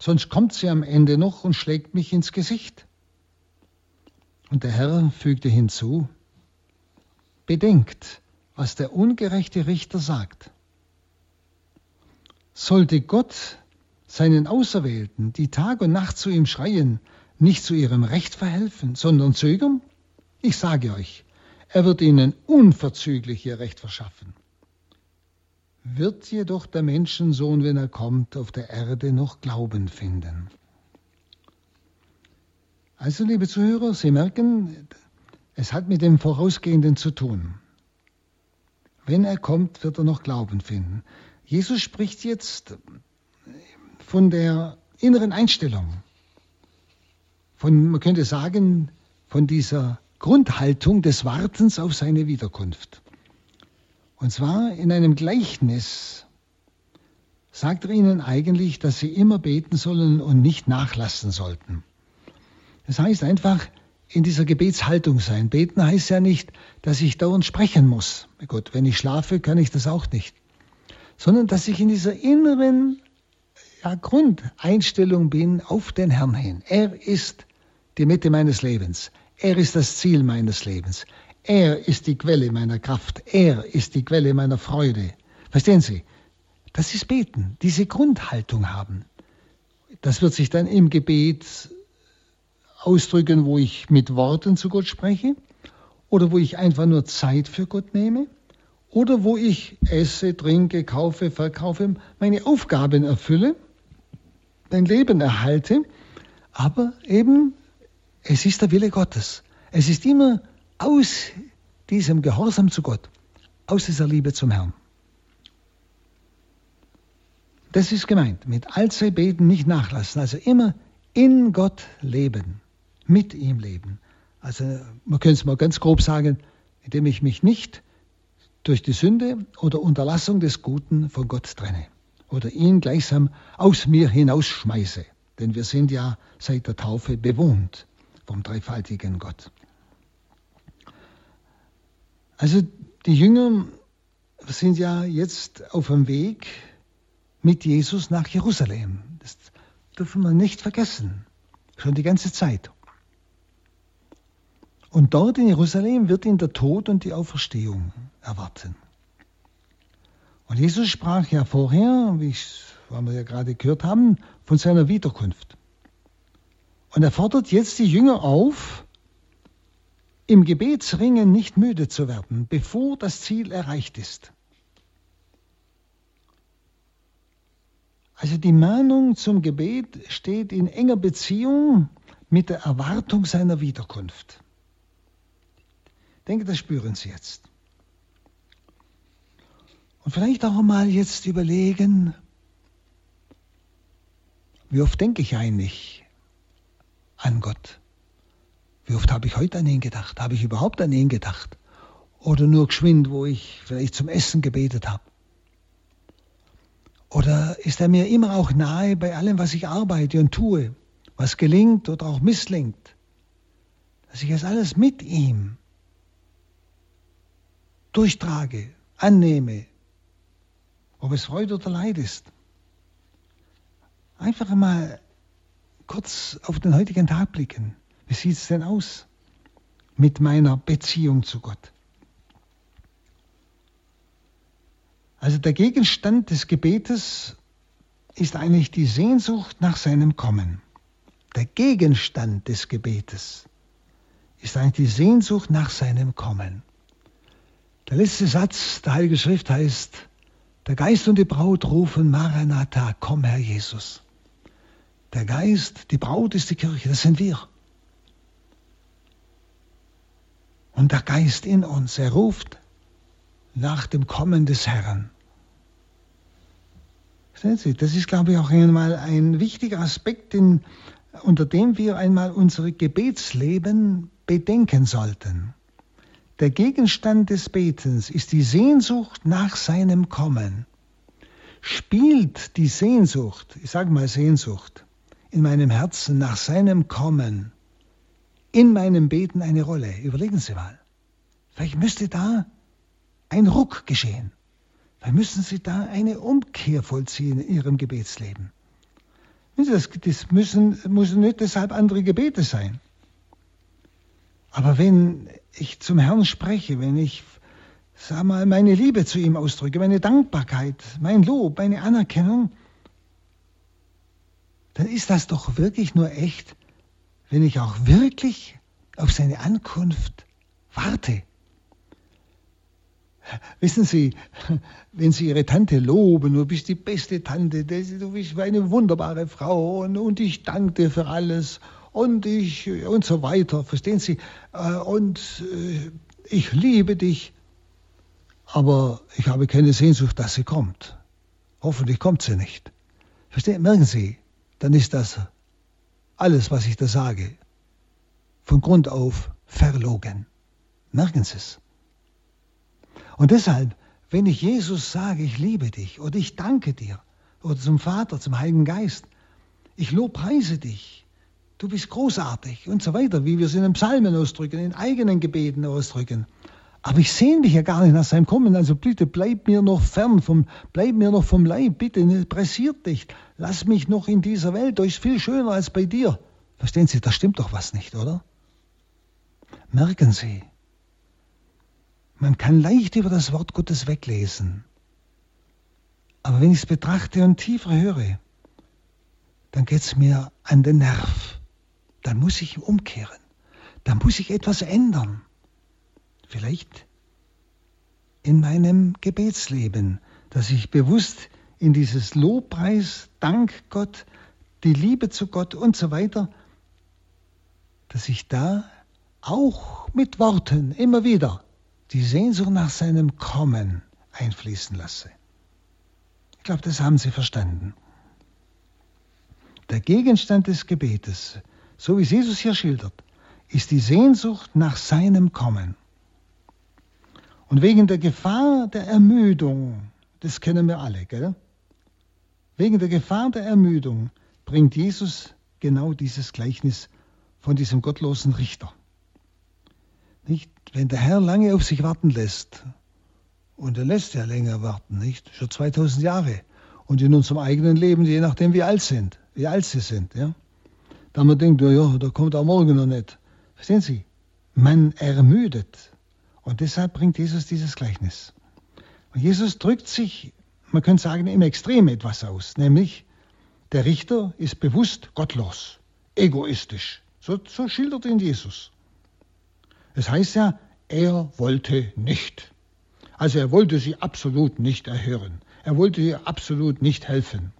Sonst kommt sie am Ende noch und schlägt mich ins Gesicht. Und der Herr fügte hinzu, Bedenkt, was der ungerechte Richter sagt. Sollte Gott seinen Auserwählten, die Tag und Nacht zu ihm schreien, nicht zu ihrem Recht verhelfen, sondern zögern? Ich sage euch, er wird ihnen unverzüglich ihr Recht verschaffen. Wird jedoch der Menschensohn, wenn er kommt, auf der Erde noch Glauben finden? Also, liebe Zuhörer, Sie merken, es hat mit dem Vorausgehenden zu tun. Wenn er kommt, wird er noch Glauben finden. Jesus spricht jetzt von der inneren Einstellung, von, man könnte sagen, von dieser Grundhaltung des Wartens auf seine Wiederkunft. Und zwar in einem Gleichnis sagt er ihnen eigentlich, dass sie immer beten sollen und nicht nachlassen sollten. Das heißt einfach in dieser Gebetshaltung sein. Beten heißt ja nicht, dass ich dauernd sprechen muss. Gut, wenn ich schlafe, kann ich das auch nicht. Sondern dass ich in dieser inneren ja, Grundeinstellung bin auf den Herrn hin. Er ist die Mitte meines Lebens. Er ist das Ziel meines Lebens. Er ist die Quelle meiner Kraft. Er ist die Quelle meiner Freude. Verstehen Sie? Das ist Beten, diese Grundhaltung haben. Das wird sich dann im Gebet ausdrücken, wo ich mit Worten zu Gott spreche oder wo ich einfach nur Zeit für Gott nehme oder wo ich esse, trinke, kaufe, verkaufe, meine Aufgaben erfülle, mein Leben erhalte, aber eben es ist der Wille Gottes. Es ist immer aus diesem Gehorsam zu Gott, aus dieser Liebe zum Herrn. Das ist gemeint, mit allzeit beten, nicht nachlassen, also immer in Gott leben mit ihm leben. Also man könnte es mal ganz grob sagen, indem ich mich nicht durch die Sünde oder Unterlassung des Guten von Gott trenne oder ihn gleichsam aus mir hinausschmeiße. Denn wir sind ja seit der Taufe bewohnt vom dreifaltigen Gott. Also die Jünger sind ja jetzt auf dem Weg mit Jesus nach Jerusalem. Das dürfen wir nicht vergessen. Schon die ganze Zeit. Und dort in Jerusalem wird ihn der Tod und die Auferstehung erwarten. Und Jesus sprach ja vorher, wie wir ja gerade gehört haben, von seiner Wiederkunft. Und er fordert jetzt die Jünger auf, im Gebetsringen nicht müde zu werden, bevor das Ziel erreicht ist. Also die Mahnung zum Gebet steht in enger Beziehung mit der Erwartung seiner Wiederkunft. Ich denke, das spüren Sie jetzt. Und vielleicht auch mal jetzt überlegen, wie oft denke ich eigentlich an Gott? Wie oft habe ich heute an ihn gedacht? Habe ich überhaupt an ihn gedacht? Oder nur geschwind, wo ich vielleicht zum Essen gebetet habe? Oder ist er mir immer auch nahe bei allem, was ich arbeite und tue, was gelingt oder auch misslingt? Dass ich es alles mit ihm durchtrage, annehme, ob es Freude oder Leid ist. Einfach mal kurz auf den heutigen Tag blicken. Wie sieht es denn aus mit meiner Beziehung zu Gott? Also der Gegenstand des Gebetes ist eigentlich die Sehnsucht nach seinem Kommen. Der Gegenstand des Gebetes ist eigentlich die Sehnsucht nach seinem Kommen. Der letzte Satz der Heiligen Schrift heißt, der Geist und die Braut rufen Maranatha, komm Herr Jesus. Der Geist, die Braut ist die Kirche, das sind wir. Und der Geist in uns, er ruft nach dem Kommen des Herrn. Sehen Sie, das ist, glaube ich, auch einmal ein wichtiger Aspekt, in, unter dem wir einmal unser Gebetsleben bedenken sollten. Der Gegenstand des Betens ist die Sehnsucht nach seinem Kommen. Spielt die Sehnsucht, ich sage mal Sehnsucht, in meinem Herzen nach seinem Kommen, in meinem Beten eine Rolle? Überlegen Sie mal. Vielleicht müsste da ein Ruck geschehen. Vielleicht müssen Sie da eine Umkehr vollziehen in Ihrem Gebetsleben. Das, müssen, müssen nicht deshalb andere Gebete sein. Aber wenn ich zum Herrn spreche, wenn ich sag mal, meine Liebe zu ihm ausdrücke, meine Dankbarkeit, mein Lob, meine Anerkennung, dann ist das doch wirklich nur echt, wenn ich auch wirklich auf seine Ankunft warte. Wissen Sie, wenn Sie Ihre Tante loben, du bist die beste Tante, du bist eine wunderbare Frau und, und ich danke dir für alles und ich und so weiter, verstehen Sie? Äh, und äh, ich liebe dich, aber ich habe keine Sehnsucht, dass sie kommt. Hoffentlich kommt sie nicht. Verstehen? Merken Sie, dann ist das alles, was ich da sage, von Grund auf verlogen. Merken Sie es. Und deshalb, wenn ich Jesus sage, ich liebe dich oder ich danke dir oder zum Vater, zum Heiligen Geist, ich lobpreise dich, du bist großartig und so weiter, wie wir es in den Psalmen ausdrücken, in eigenen Gebeten ausdrücken. Aber ich sehne mich ja gar nicht nach seinem Kommen, also bitte bleib mir noch fern, vom, bleib mir noch vom Leib, bitte, ne, pressiert dich, lass mich noch in dieser Welt, da ist viel schöner als bei dir. Verstehen Sie, da stimmt doch was nicht, oder? Merken Sie, man kann leicht über das Wort Gottes weglesen. Aber wenn ich es betrachte und tiefer höre, dann geht es mir an den Nerv. Dann muss ich umkehren. Dann muss ich etwas ändern. Vielleicht in meinem Gebetsleben, dass ich bewusst in dieses Lobpreis, Dank Gott, die Liebe zu Gott und so weiter, dass ich da auch mit Worten immer wieder die Sehnsucht nach seinem Kommen einfließen lasse. Ich glaube, das haben Sie verstanden. Der Gegenstand des Gebetes, so wie Jesus hier schildert, ist die Sehnsucht nach seinem Kommen. Und wegen der Gefahr der Ermüdung, das kennen wir alle, gell? Wegen der Gefahr der Ermüdung bringt Jesus genau dieses Gleichnis von diesem gottlosen Richter. Nicht? Wenn der Herr lange auf sich warten lässt, und er lässt ja länger warten, nicht? Schon 2000 Jahre. Und in unserem eigenen Leben, je nachdem wie alt sind, wie alt sie sind, ja. Da man denkt, ja, da kommt er morgen noch nicht. Verstehen Sie? Man ermüdet. Und deshalb bringt Jesus dieses Gleichnis. Und Jesus drückt sich, man könnte sagen, im Extrem etwas aus, nämlich der Richter ist bewusst gottlos, egoistisch. So, so schildert ihn Jesus. Es heißt ja, er wollte nicht. Also er wollte sie absolut nicht erhören. Er wollte ihr absolut nicht helfen.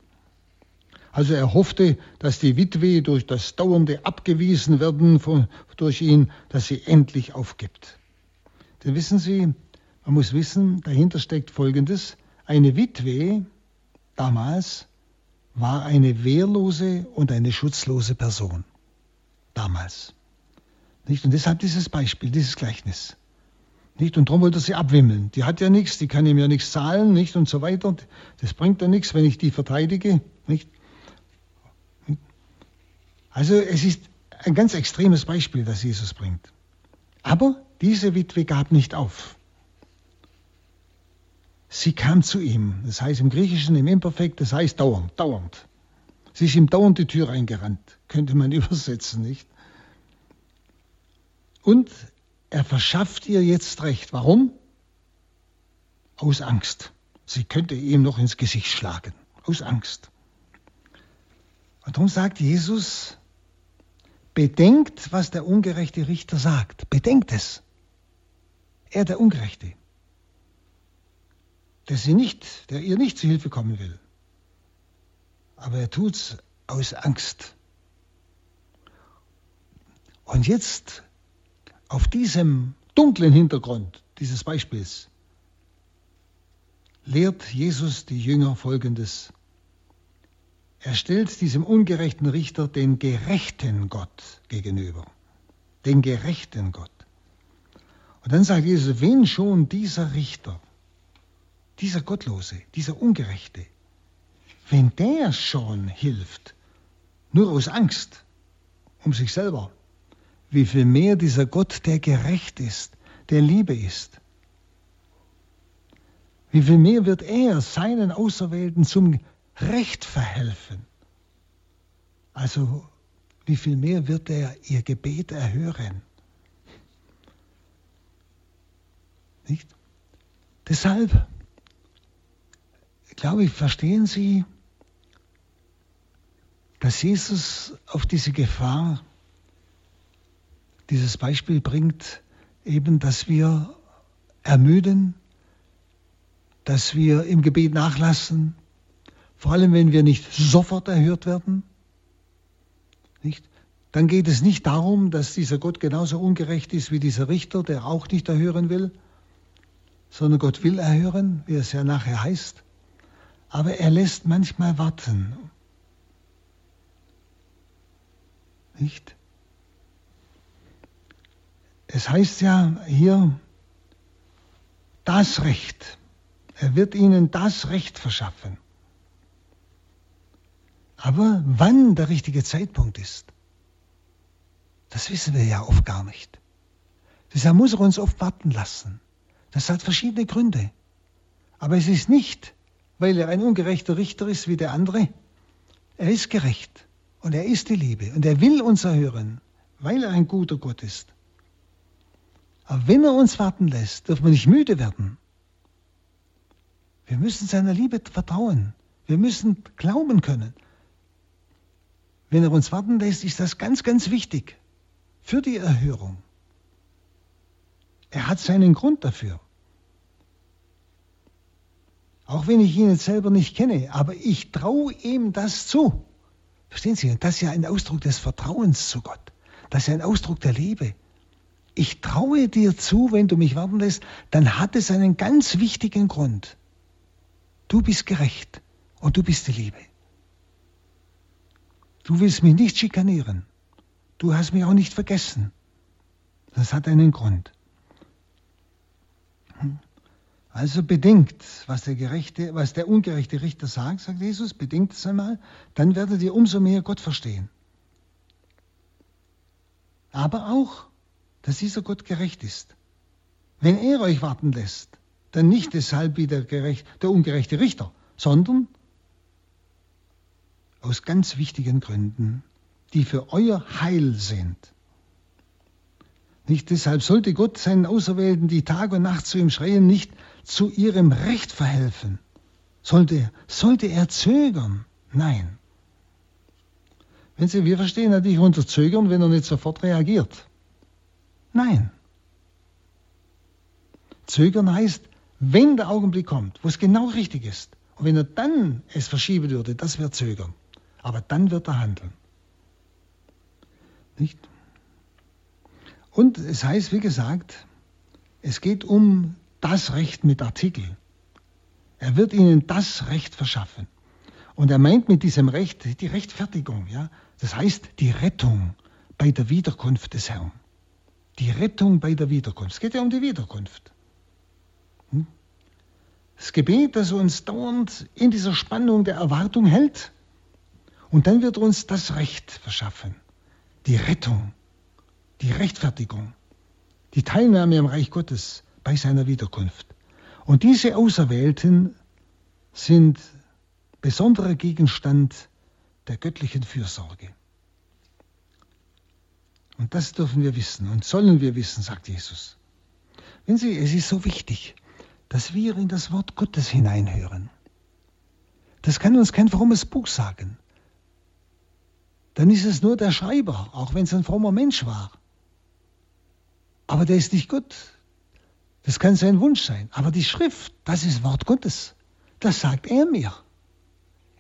Also er hoffte, dass die Witwe durch das dauernde Abgewiesen werden von, durch ihn, dass sie endlich aufgibt. Denn wissen Sie, man muss wissen, dahinter steckt Folgendes. Eine Witwe damals war eine wehrlose und eine schutzlose Person. Damals. Nicht? Und deshalb dieses Beispiel, dieses Gleichnis. Nicht? Und darum wollte er sie abwimmeln. Die hat ja nichts, die kann ihm ja nichts zahlen, nicht? Und so weiter. Das bringt ja nichts, wenn ich die verteidige, nicht? Also es ist ein ganz extremes Beispiel, das Jesus bringt. Aber diese Witwe gab nicht auf. Sie kam zu ihm. Das heißt im Griechischen, im Imperfekt, das heißt dauernd, dauernd. Sie ist ihm dauernd die Tür eingerannt, könnte man übersetzen, nicht? Und er verschafft ihr jetzt Recht. Warum? Aus Angst. Sie könnte ihm noch ins Gesicht schlagen. Aus Angst. Und darum sagt Jesus, bedenkt, was der ungerechte Richter sagt. Bedenkt es. Er, der Ungerechte, der, sie nicht, der ihr nicht zu Hilfe kommen will. Aber er tut es aus Angst. Und jetzt auf diesem dunklen Hintergrund dieses Beispiels lehrt Jesus die Jünger Folgendes. Er stellt diesem ungerechten Richter den gerechten Gott gegenüber. den gerechten Gott. Und dann sagt Jesus, wenn schon dieser Richter, dieser Gottlose, dieser Ungerechte, wenn der schon hilft, nur aus Angst um sich selber, wie viel mehr dieser Gott, der gerecht ist, der Liebe ist. Wie viel mehr wird er seinen Auserwählten zum Recht verhelfen? Also wie viel mehr wird er ihr Gebet erhören? Nicht? Deshalb, glaube ich, verstehen Sie, dass Jesus auf diese Gefahr dieses Beispiel bringt, eben, dass wir ermüden, dass wir im Gebet nachlassen, vor allem wenn wir nicht sofort erhört werden. Nicht? Dann geht es nicht darum, dass dieser Gott genauso ungerecht ist wie dieser Richter, der auch nicht erhören will, sondern Gott will erhören, wie es ja nachher heißt. Aber er lässt manchmal warten. Nicht? Es heißt ja hier, das Recht. Er wird ihnen das Recht verschaffen. Aber wann der richtige Zeitpunkt ist, das wissen wir ja oft gar nicht. Deshalb muss er uns oft warten lassen. Das hat verschiedene Gründe. Aber es ist nicht, weil er ein ungerechter Richter ist wie der andere. Er ist gerecht und er ist die Liebe und er will uns erhören, weil er ein guter Gott ist. Aber wenn er uns warten lässt, dürfen wir nicht müde werden. Wir müssen seiner Liebe vertrauen. Wir müssen glauben können. Wenn er uns warten lässt, ist das ganz, ganz wichtig für die Erhörung. Er hat seinen Grund dafür. Auch wenn ich ihn jetzt selber nicht kenne, aber ich traue ihm das zu. Verstehen Sie? Das ist ja ein Ausdruck des Vertrauens zu Gott. Das ist ja ein Ausdruck der Liebe ich traue dir zu, wenn du mich warten lässt, dann hat es einen ganz wichtigen Grund. Du bist gerecht und du bist die Liebe. Du willst mich nicht schikanieren. Du hast mich auch nicht vergessen. Das hat einen Grund. Also bedenkt, was der, gerechte, was der ungerechte Richter sagt, sagt Jesus, bedenkt es einmal, dann werdet ihr umso mehr Gott verstehen. Aber auch, dass dieser Gott gerecht ist. Wenn er euch warten lässt, dann nicht deshalb wie der, gerecht, der ungerechte Richter, sondern aus ganz wichtigen Gründen, die für euer Heil sind. Nicht deshalb sollte Gott seinen Auserwählten, die Tag und Nacht zu ihm schreien, nicht zu ihrem Recht verhelfen. Sollte, sollte er zögern? Nein. Wenn Sie, wir verstehen natürlich unter Zögern, wenn er nicht sofort reagiert. Nein. Zögern heißt, wenn der Augenblick kommt, wo es genau richtig ist, und wenn er dann es verschieben würde, das wäre Zögern. Aber dann wird er handeln. Nicht? Und es heißt, wie gesagt, es geht um das Recht mit Artikel. Er wird ihnen das Recht verschaffen. Und er meint mit diesem Recht die Rechtfertigung. Ja? Das heißt die Rettung bei der Wiederkunft des Herrn die Rettung bei der Wiederkunft. Es geht ja um die Wiederkunft. Hm? Das Gebet, das uns dauernd in dieser Spannung der Erwartung hält. Und dann wird uns das Recht verschaffen. Die Rettung, die Rechtfertigung, die Teilnahme am Reich Gottes bei seiner Wiederkunft. Und diese Auserwählten sind besonderer Gegenstand der göttlichen Fürsorge. Und das dürfen wir wissen und sollen wir wissen, sagt Jesus. Wenn Sie, es ist so wichtig, dass wir in das Wort Gottes hineinhören. Das kann uns kein frommes Buch sagen. Dann ist es nur der Schreiber, auch wenn es ein frommer Mensch war. Aber der ist nicht Gott. Das kann sein Wunsch sein. Aber die Schrift, das ist Wort Gottes. Das sagt er mir.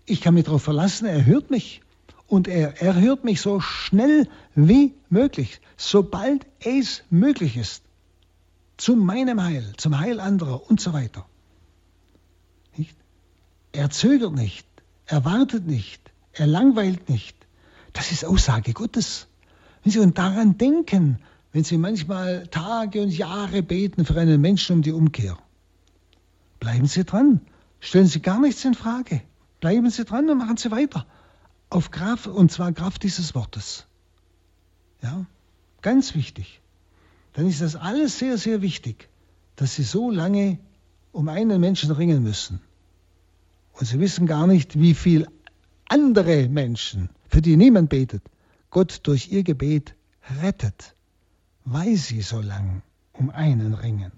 Ich kann mich darauf verlassen, er hört mich und er erhört mich so schnell wie möglich, sobald es möglich ist, zu meinem Heil, zum Heil anderer und so weiter. Nicht? Er zögert nicht, er wartet nicht, er langweilt nicht. Das ist Aussage Gottes. Wenn Sie und daran denken, wenn Sie manchmal Tage und Jahre beten für einen Menschen um die Umkehr. Bleiben Sie dran. Stellen Sie gar nichts in Frage. Bleiben Sie dran und machen Sie weiter. Auf Kraft, und zwar Kraft dieses Wortes. Ja, ganz wichtig. Dann ist das alles sehr, sehr wichtig, dass Sie so lange um einen Menschen ringen müssen. Und Sie wissen gar nicht, wie viel andere Menschen, für die niemand betet, Gott durch ihr Gebet rettet, weil sie so lang um einen ringen.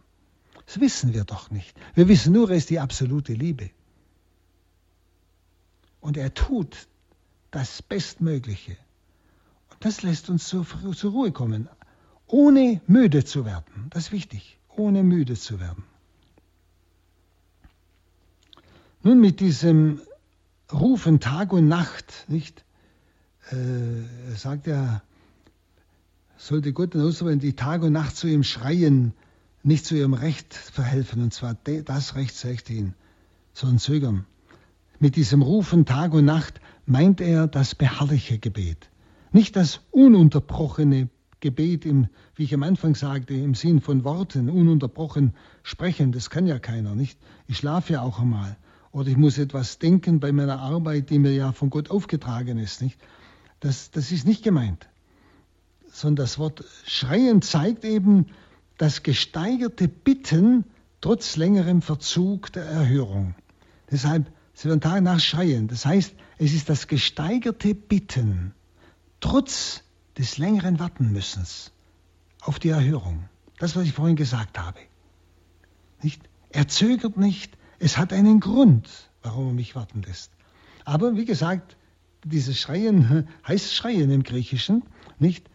Das wissen wir doch nicht. Wir wissen nur, er ist die absolute Liebe. Und er tut das Bestmögliche. Und das lässt uns zur, zur Ruhe kommen, ohne müde zu werden. Das ist wichtig, ohne müde zu werden. Nun mit diesem Rufen Tag und Nacht, nicht? Äh, sagt er, sollte Gott genauso, wenn die Tag und Nacht zu ihm schreien, nicht zu ihrem Recht verhelfen, und zwar das Recht schlechthin, sondern zögern. Mit diesem Rufen Tag und Nacht meint er das beharrliche Gebet, nicht das ununterbrochene Gebet, im, wie ich am Anfang sagte, im Sinn von Worten, ununterbrochen sprechen, das kann ja keiner, nicht? Ich schlafe ja auch einmal. Oder ich muss etwas denken bei meiner Arbeit, die mir ja von Gott aufgetragen ist, nicht? Das, das ist nicht gemeint. Sondern das Wort Schreien zeigt eben, das gesteigerte Bitten trotz längerem Verzug der Erhörung. Deshalb, sie werden Tag nach schreien. Das heißt, es ist das gesteigerte Bitten trotz des längeren Wartenmüssens auf die Erhörung. Das, was ich vorhin gesagt habe. Nicht? Er zögert nicht. Es hat einen Grund, warum er mich warten lässt. Aber wie gesagt, dieses Schreien heißt Schreien im Griechischen, nicht?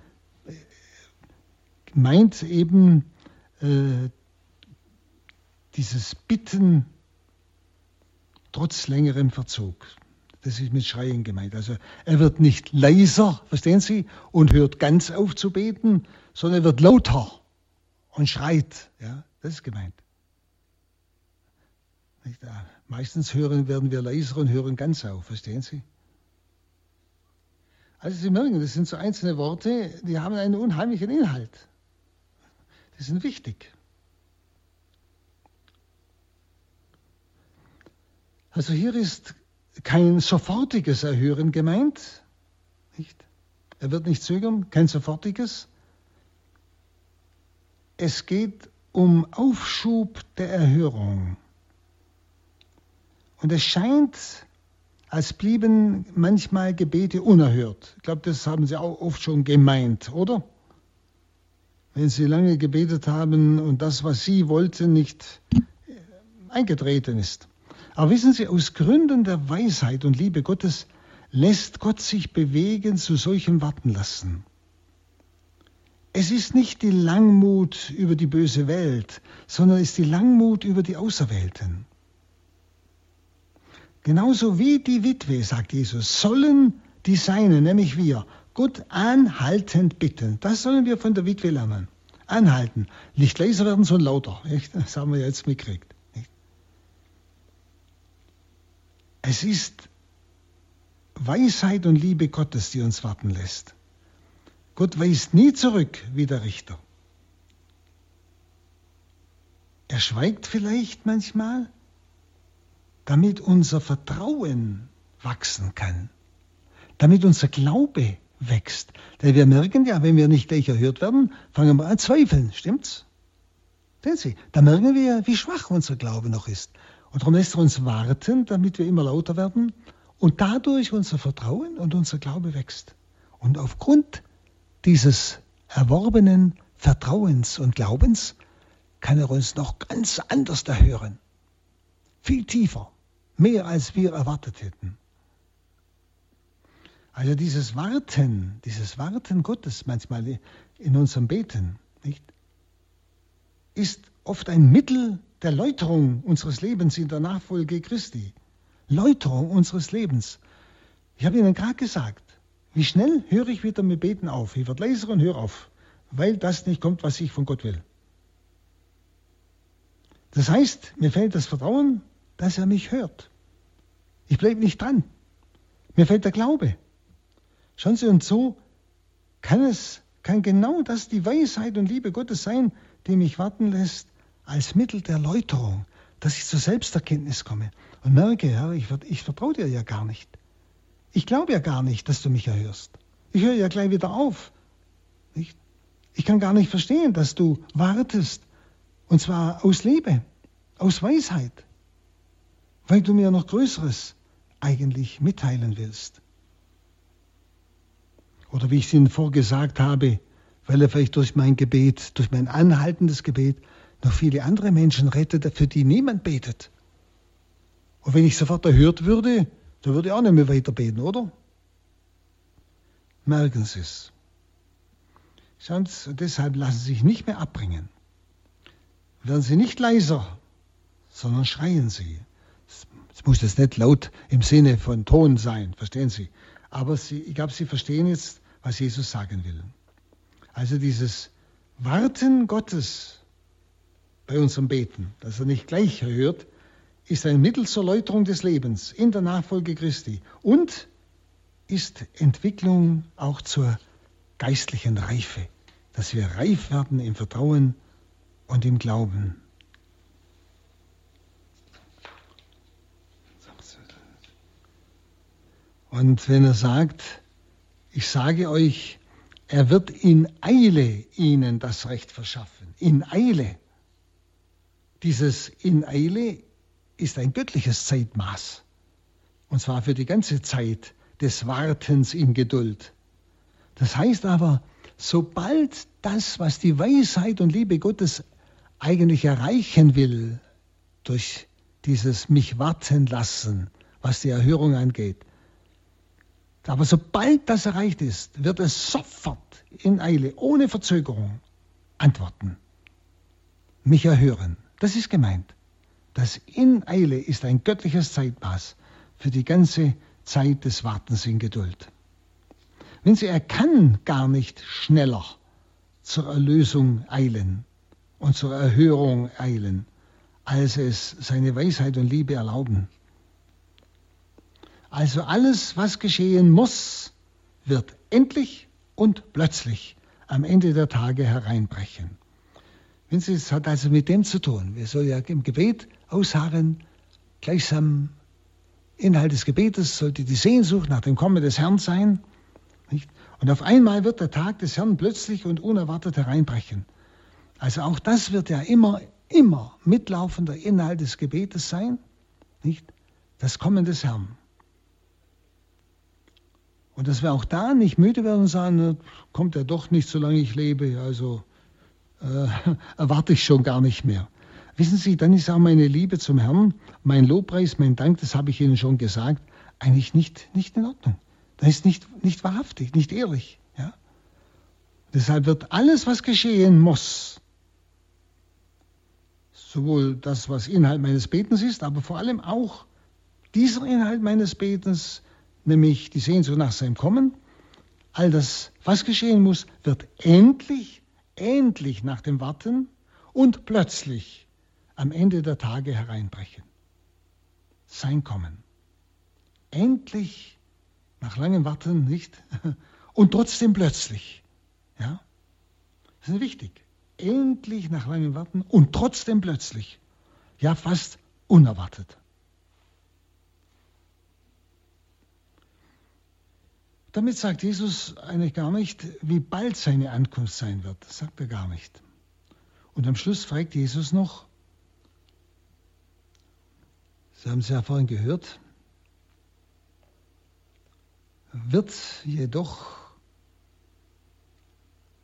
Meint eben äh, dieses Bitten trotz längerem Verzug. Das ist mit Schreien gemeint. Also er wird nicht leiser, verstehen Sie, und hört ganz auf zu beten, sondern er wird lauter und schreit. Ja, das ist gemeint. Meistens hören, werden wir leiser und hören ganz auf, verstehen Sie? Also Sie merken, das sind so einzelne Worte, die haben einen unheimlichen Inhalt. Die sind wichtig. Also hier ist kein sofortiges Erhören gemeint. Nicht? Er wird nicht zögern, kein sofortiges. Es geht um Aufschub der Erhörung. Und es scheint, als blieben manchmal Gebete unerhört. Ich glaube, das haben Sie auch oft schon gemeint, oder? Wenn sie lange gebetet haben und das, was sie wollten, nicht eingetreten ist. Aber wissen Sie, aus Gründen der Weisheit und Liebe Gottes lässt Gott sich bewegen zu solchem Warten lassen. Es ist nicht die Langmut über die böse Welt, sondern es ist die Langmut über die Auserwählten. Genauso wie die Witwe, sagt Jesus, sollen die Seinen, nämlich wir, Gott anhaltend bitten. Das sollen wir von der Witwe lernen. Anhalten. Nicht leiser werden, sondern lauter. Nicht? Das haben wir jetzt mitgekriegt. Es ist Weisheit und Liebe Gottes, die uns warten lässt. Gott weist nie zurück wie der Richter. Er schweigt vielleicht manchmal, damit unser Vertrauen wachsen kann, damit unser Glaube wächst. Denn wir merken ja, wenn wir nicht gleich erhört werden, fangen wir an zweifeln, stimmt's? Sehen Sie, da merken wir, wie schwach unser Glaube noch ist. Und darum lässt er uns warten, damit wir immer lauter werden und dadurch unser Vertrauen und unser Glaube wächst. Und aufgrund dieses erworbenen Vertrauens und Glaubens kann er uns noch ganz anders erhören. Viel tiefer, mehr als wir erwartet hätten. Also dieses Warten, dieses Warten Gottes manchmal in unserem Beten, nicht, ist oft ein Mittel der Läuterung unseres Lebens in der Nachfolge Christi. Läuterung unseres Lebens. Ich habe Ihnen gerade gesagt, wie schnell höre ich wieder mit Beten auf. Ich werde leiser und höre auf, weil das nicht kommt, was ich von Gott will. Das heißt, mir fehlt das Vertrauen, dass er mich hört. Ich bleibe nicht dran. Mir fehlt der Glaube. Schauen Sie, und so kann es kann genau das die Weisheit und Liebe Gottes sein, die mich warten lässt als Mittel der Läuterung, dass ich zur Selbsterkenntnis komme und merke, Herr, ich, ich vertraue dir ja gar nicht. Ich glaube ja gar nicht, dass du mich erhörst. Ich höre ja gleich wieder auf. Ich, ich kann gar nicht verstehen, dass du wartest. Und zwar aus Liebe, aus Weisheit, weil du mir noch Größeres eigentlich mitteilen willst. Oder wie ich es Ihnen vorgesagt habe, weil er vielleicht durch mein Gebet, durch mein anhaltendes Gebet noch viele andere Menschen rettet, für die niemand betet. Und wenn ich sofort erhört würde, dann würde ich auch nicht mehr weiter beten, oder? Merken Sie es. Schauen Sie, deshalb lassen Sie sich nicht mehr abbringen. Werden Sie nicht leiser, sondern schreien Sie. Es muss das nicht laut im Sinne von Ton sein, verstehen Sie? Aber Sie, ich glaube, Sie verstehen jetzt, was Jesus sagen will. Also dieses Warten Gottes bei unserem Beten, dass er nicht gleich hört, ist ein Mittel zur Läuterung des Lebens in der Nachfolge Christi und ist Entwicklung auch zur geistlichen Reife, dass wir reif werden im Vertrauen und im Glauben. Und wenn er sagt, ich sage euch, er wird in Eile ihnen das Recht verschaffen. In Eile. Dieses in Eile ist ein göttliches Zeitmaß. Und zwar für die ganze Zeit des Wartens in Geduld. Das heißt aber, sobald das, was die Weisheit und Liebe Gottes eigentlich erreichen will, durch dieses mich warten lassen, was die Erhörung angeht, aber sobald das erreicht ist, wird es sofort in Eile, ohne Verzögerung, antworten. Mich erhören. Das ist gemeint. Das in Eile ist ein göttliches Zeitmaß für die ganze Zeit des Wartens in Geduld. Wenn Sie, er kann gar nicht schneller zur Erlösung eilen und zur Erhörung eilen, als es seine Weisheit und Liebe erlauben. Also alles, was geschehen muss, wird endlich und plötzlich am Ende der Tage hereinbrechen. Es hat also mit dem zu tun. Wir sollen ja im Gebet ausharren, gleichsam Inhalt des Gebetes sollte die Sehnsucht nach dem Kommen des Herrn sein. Nicht? Und auf einmal wird der Tag des Herrn plötzlich und unerwartet hereinbrechen. Also auch das wird ja immer, immer mitlaufender Inhalt des Gebetes sein. Nicht? Das Kommen des Herrn. Und dass wir auch da nicht müde werden und sagen, kommt er doch nicht, solange ich lebe, also äh, erwarte ich schon gar nicht mehr. Wissen Sie, dann ist auch meine Liebe zum Herrn, mein Lobpreis, mein Dank, das habe ich Ihnen schon gesagt, eigentlich nicht, nicht in Ordnung. Das ist nicht, nicht wahrhaftig, nicht ehrlich. Ja? Deshalb wird alles, was geschehen muss, sowohl das, was Inhalt meines Betens ist, aber vor allem auch dieser Inhalt meines Betens, nämlich die Sehnsucht nach seinem Kommen, all das, was geschehen muss, wird endlich, endlich nach dem Warten und plötzlich am Ende der Tage hereinbrechen. Sein Kommen. Endlich, nach langem Warten, nicht? Und trotzdem plötzlich. Ja? Das ist wichtig. Endlich nach langem Warten und trotzdem plötzlich. Ja, fast unerwartet. Damit sagt Jesus eigentlich gar nicht, wie bald seine Ankunft sein wird. Das sagt er gar nicht. Und am Schluss fragt Jesus noch, Sie haben es ja vorhin gehört, wird jedoch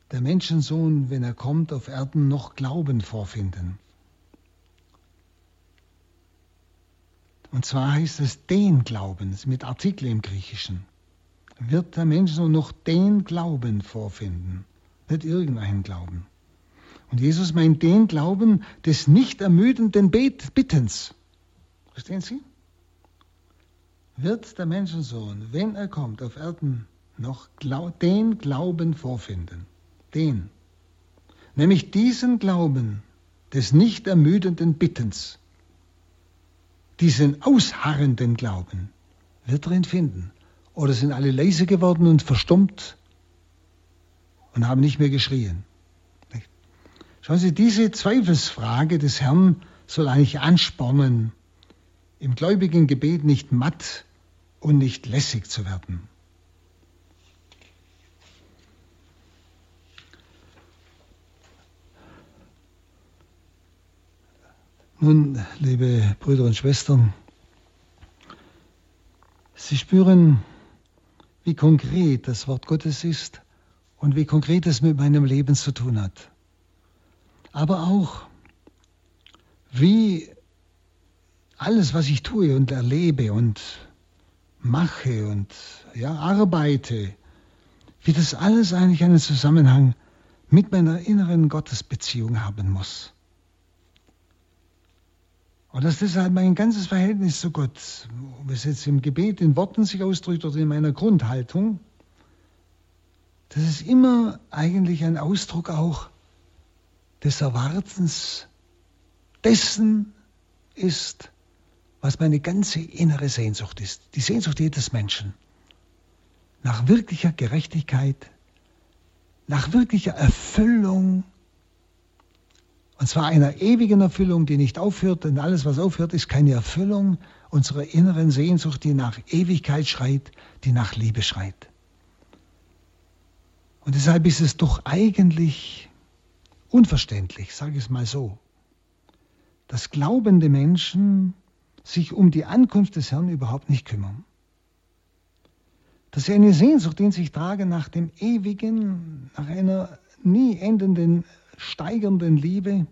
der Menschensohn, wenn er kommt auf Erden, noch Glauben vorfinden. Und zwar heißt es den Glauben, mit Artikel im Griechischen wird der Mensch nur noch den Glauben vorfinden, nicht irgendeinen Glauben. Und Jesus meint den Glauben des nicht ermüdenden Bittens. Verstehen Sie? Wird der Menschensohn, wenn er kommt auf Erden, noch den Glauben vorfinden. Den. Nämlich diesen Glauben des nicht ermüdenden Bittens. Diesen ausharrenden Glauben wird er ihn finden. Oder sind alle leise geworden und verstummt? und haben nicht mehr geschrien. Schauen Sie, diese Zweifelsfrage des Herrn soll eigentlich anspornen, im gläubigen Gebet nicht matt und nicht lässig zu werden. Nun, liebe Brüder und Schwestern, Sie spüren, wie konkret das Wort Gottes ist und wie konkret es mit meinem Leben zu tun hat. Aber auch, wie alles, was ich tue und erlebe und mache und ja, arbeite, wie das alles eigentlich einen Zusammenhang mit meiner inneren Gottesbeziehung haben muss. Und dass deshalb mein ganzes Verhältnis zu Gott, ob es jetzt im Gebet in Worten sich ausdrückt oder in meiner Grundhaltung, das ist immer eigentlich ein Ausdruck auch des Erwartens dessen ist, was meine ganze innere Sehnsucht ist. Die Sehnsucht jedes Menschen nach wirklicher Gerechtigkeit, nach wirklicher Erfüllung und zwar einer ewigen Erfüllung, die nicht aufhört, denn alles, was aufhört, ist keine Erfüllung unserer inneren Sehnsucht, die nach Ewigkeit schreit, die nach Liebe schreit. Und deshalb ist es doch eigentlich unverständlich, sage ich es mal so, dass glaubende Menschen sich um die Ankunft des Herrn überhaupt nicht kümmern. Dass sie eine Sehnsucht in sich tragen nach dem ewigen, nach einer nie endenden steigernden Liebe,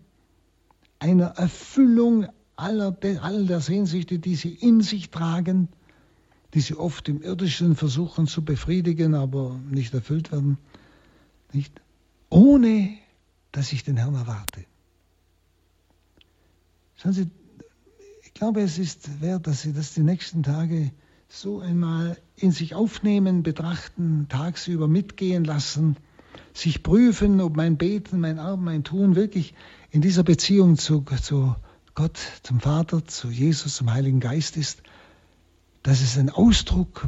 einer Erfüllung aller, aller der Sehnsüchte, die sie in sich tragen, die sie oft im irdischen versuchen zu befriedigen, aber nicht erfüllt werden, nicht? Ohne dass ich den Herrn erwarte. Schauen Sie, ich glaube, es ist wert, dass Sie das die nächsten Tage so einmal in sich aufnehmen, betrachten, tagsüber mitgehen lassen sich prüfen, ob mein Beten, mein Arm, mein Tun wirklich in dieser Beziehung zu, zu Gott, zum Vater, zu Jesus, zum Heiligen Geist ist, dass es ein Ausdruck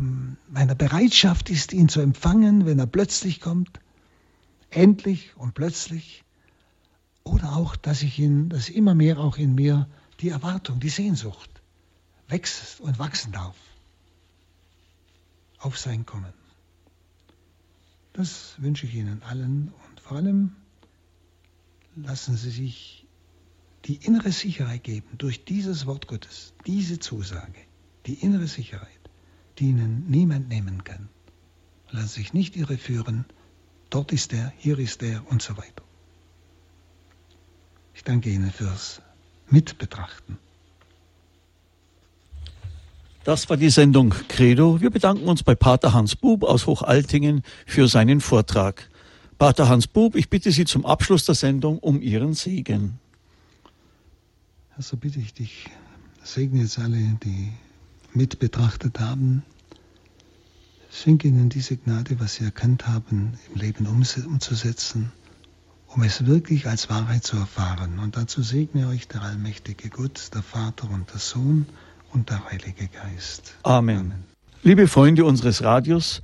meiner Bereitschaft ist, ihn zu empfangen, wenn er plötzlich kommt, endlich und plötzlich, oder auch, dass ich ihn, dass immer mehr auch in mir die Erwartung, die Sehnsucht wächst und wachsen darf auf sein Kommen. Das wünsche ich Ihnen allen und vor allem lassen Sie sich die innere Sicherheit geben durch dieses Wort Gottes, diese Zusage, die innere Sicherheit, die Ihnen niemand nehmen kann. Lassen Sie sich nicht irreführen, dort ist er, hier ist er und so weiter. Ich danke Ihnen fürs Mitbetrachten. Das war die Sendung Credo. Wir bedanken uns bei Pater Hans Bub aus Hochaltingen für seinen Vortrag. Pater Hans Bub, ich bitte Sie zum Abschluss der Sendung um Ihren Segen. Also bitte ich dich, segne jetzt alle, die mit betrachtet haben. Schenke ihnen diese Gnade, was sie erkannt haben, im Leben umzusetzen, um es wirklich als Wahrheit zu erfahren. Und dazu segne euch der allmächtige Gott, der Vater und der Sohn und der Heilige Geist. Amen. Amen. Liebe Freunde unseres Radios,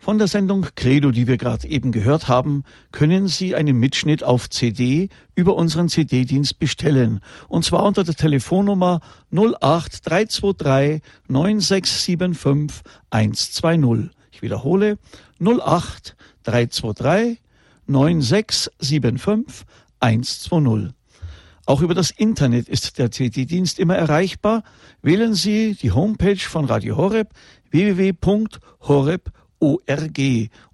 von der Sendung Credo, die wir gerade eben gehört haben, können Sie einen Mitschnitt auf CD über unseren CD-Dienst bestellen. Und zwar unter der Telefonnummer 08323 9675 120. Ich wiederhole 08323 9675 120. Auch über das Internet ist der CD-Dienst immer erreichbar. Wählen Sie die Homepage von Radio Horeb www.horeb.org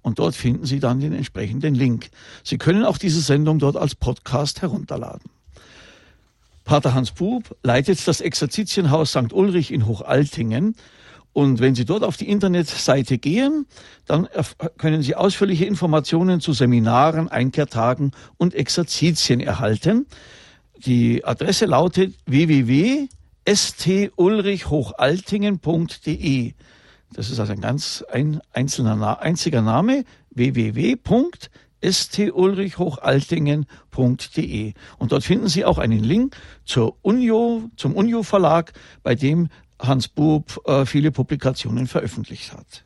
und dort finden Sie dann den entsprechenden Link. Sie können auch diese Sendung dort als Podcast herunterladen. Pater Hans Bub leitet das Exerzitienhaus St. Ulrich in Hochaltingen. Und wenn Sie dort auf die Internetseite gehen, dann können Sie ausführliche Informationen zu Seminaren, Einkehrtagen und Exerzitien erhalten. Die Adresse lautet www.stulrichhochaltingen.de. Das ist also ein ganz ein einzelner, einziger Name. www.stulrichhochaltingen.de. Und dort finden Sie auch einen Link zur Unio, zum Unio Verlag, bei dem Hans Bub äh, viele Publikationen veröffentlicht hat.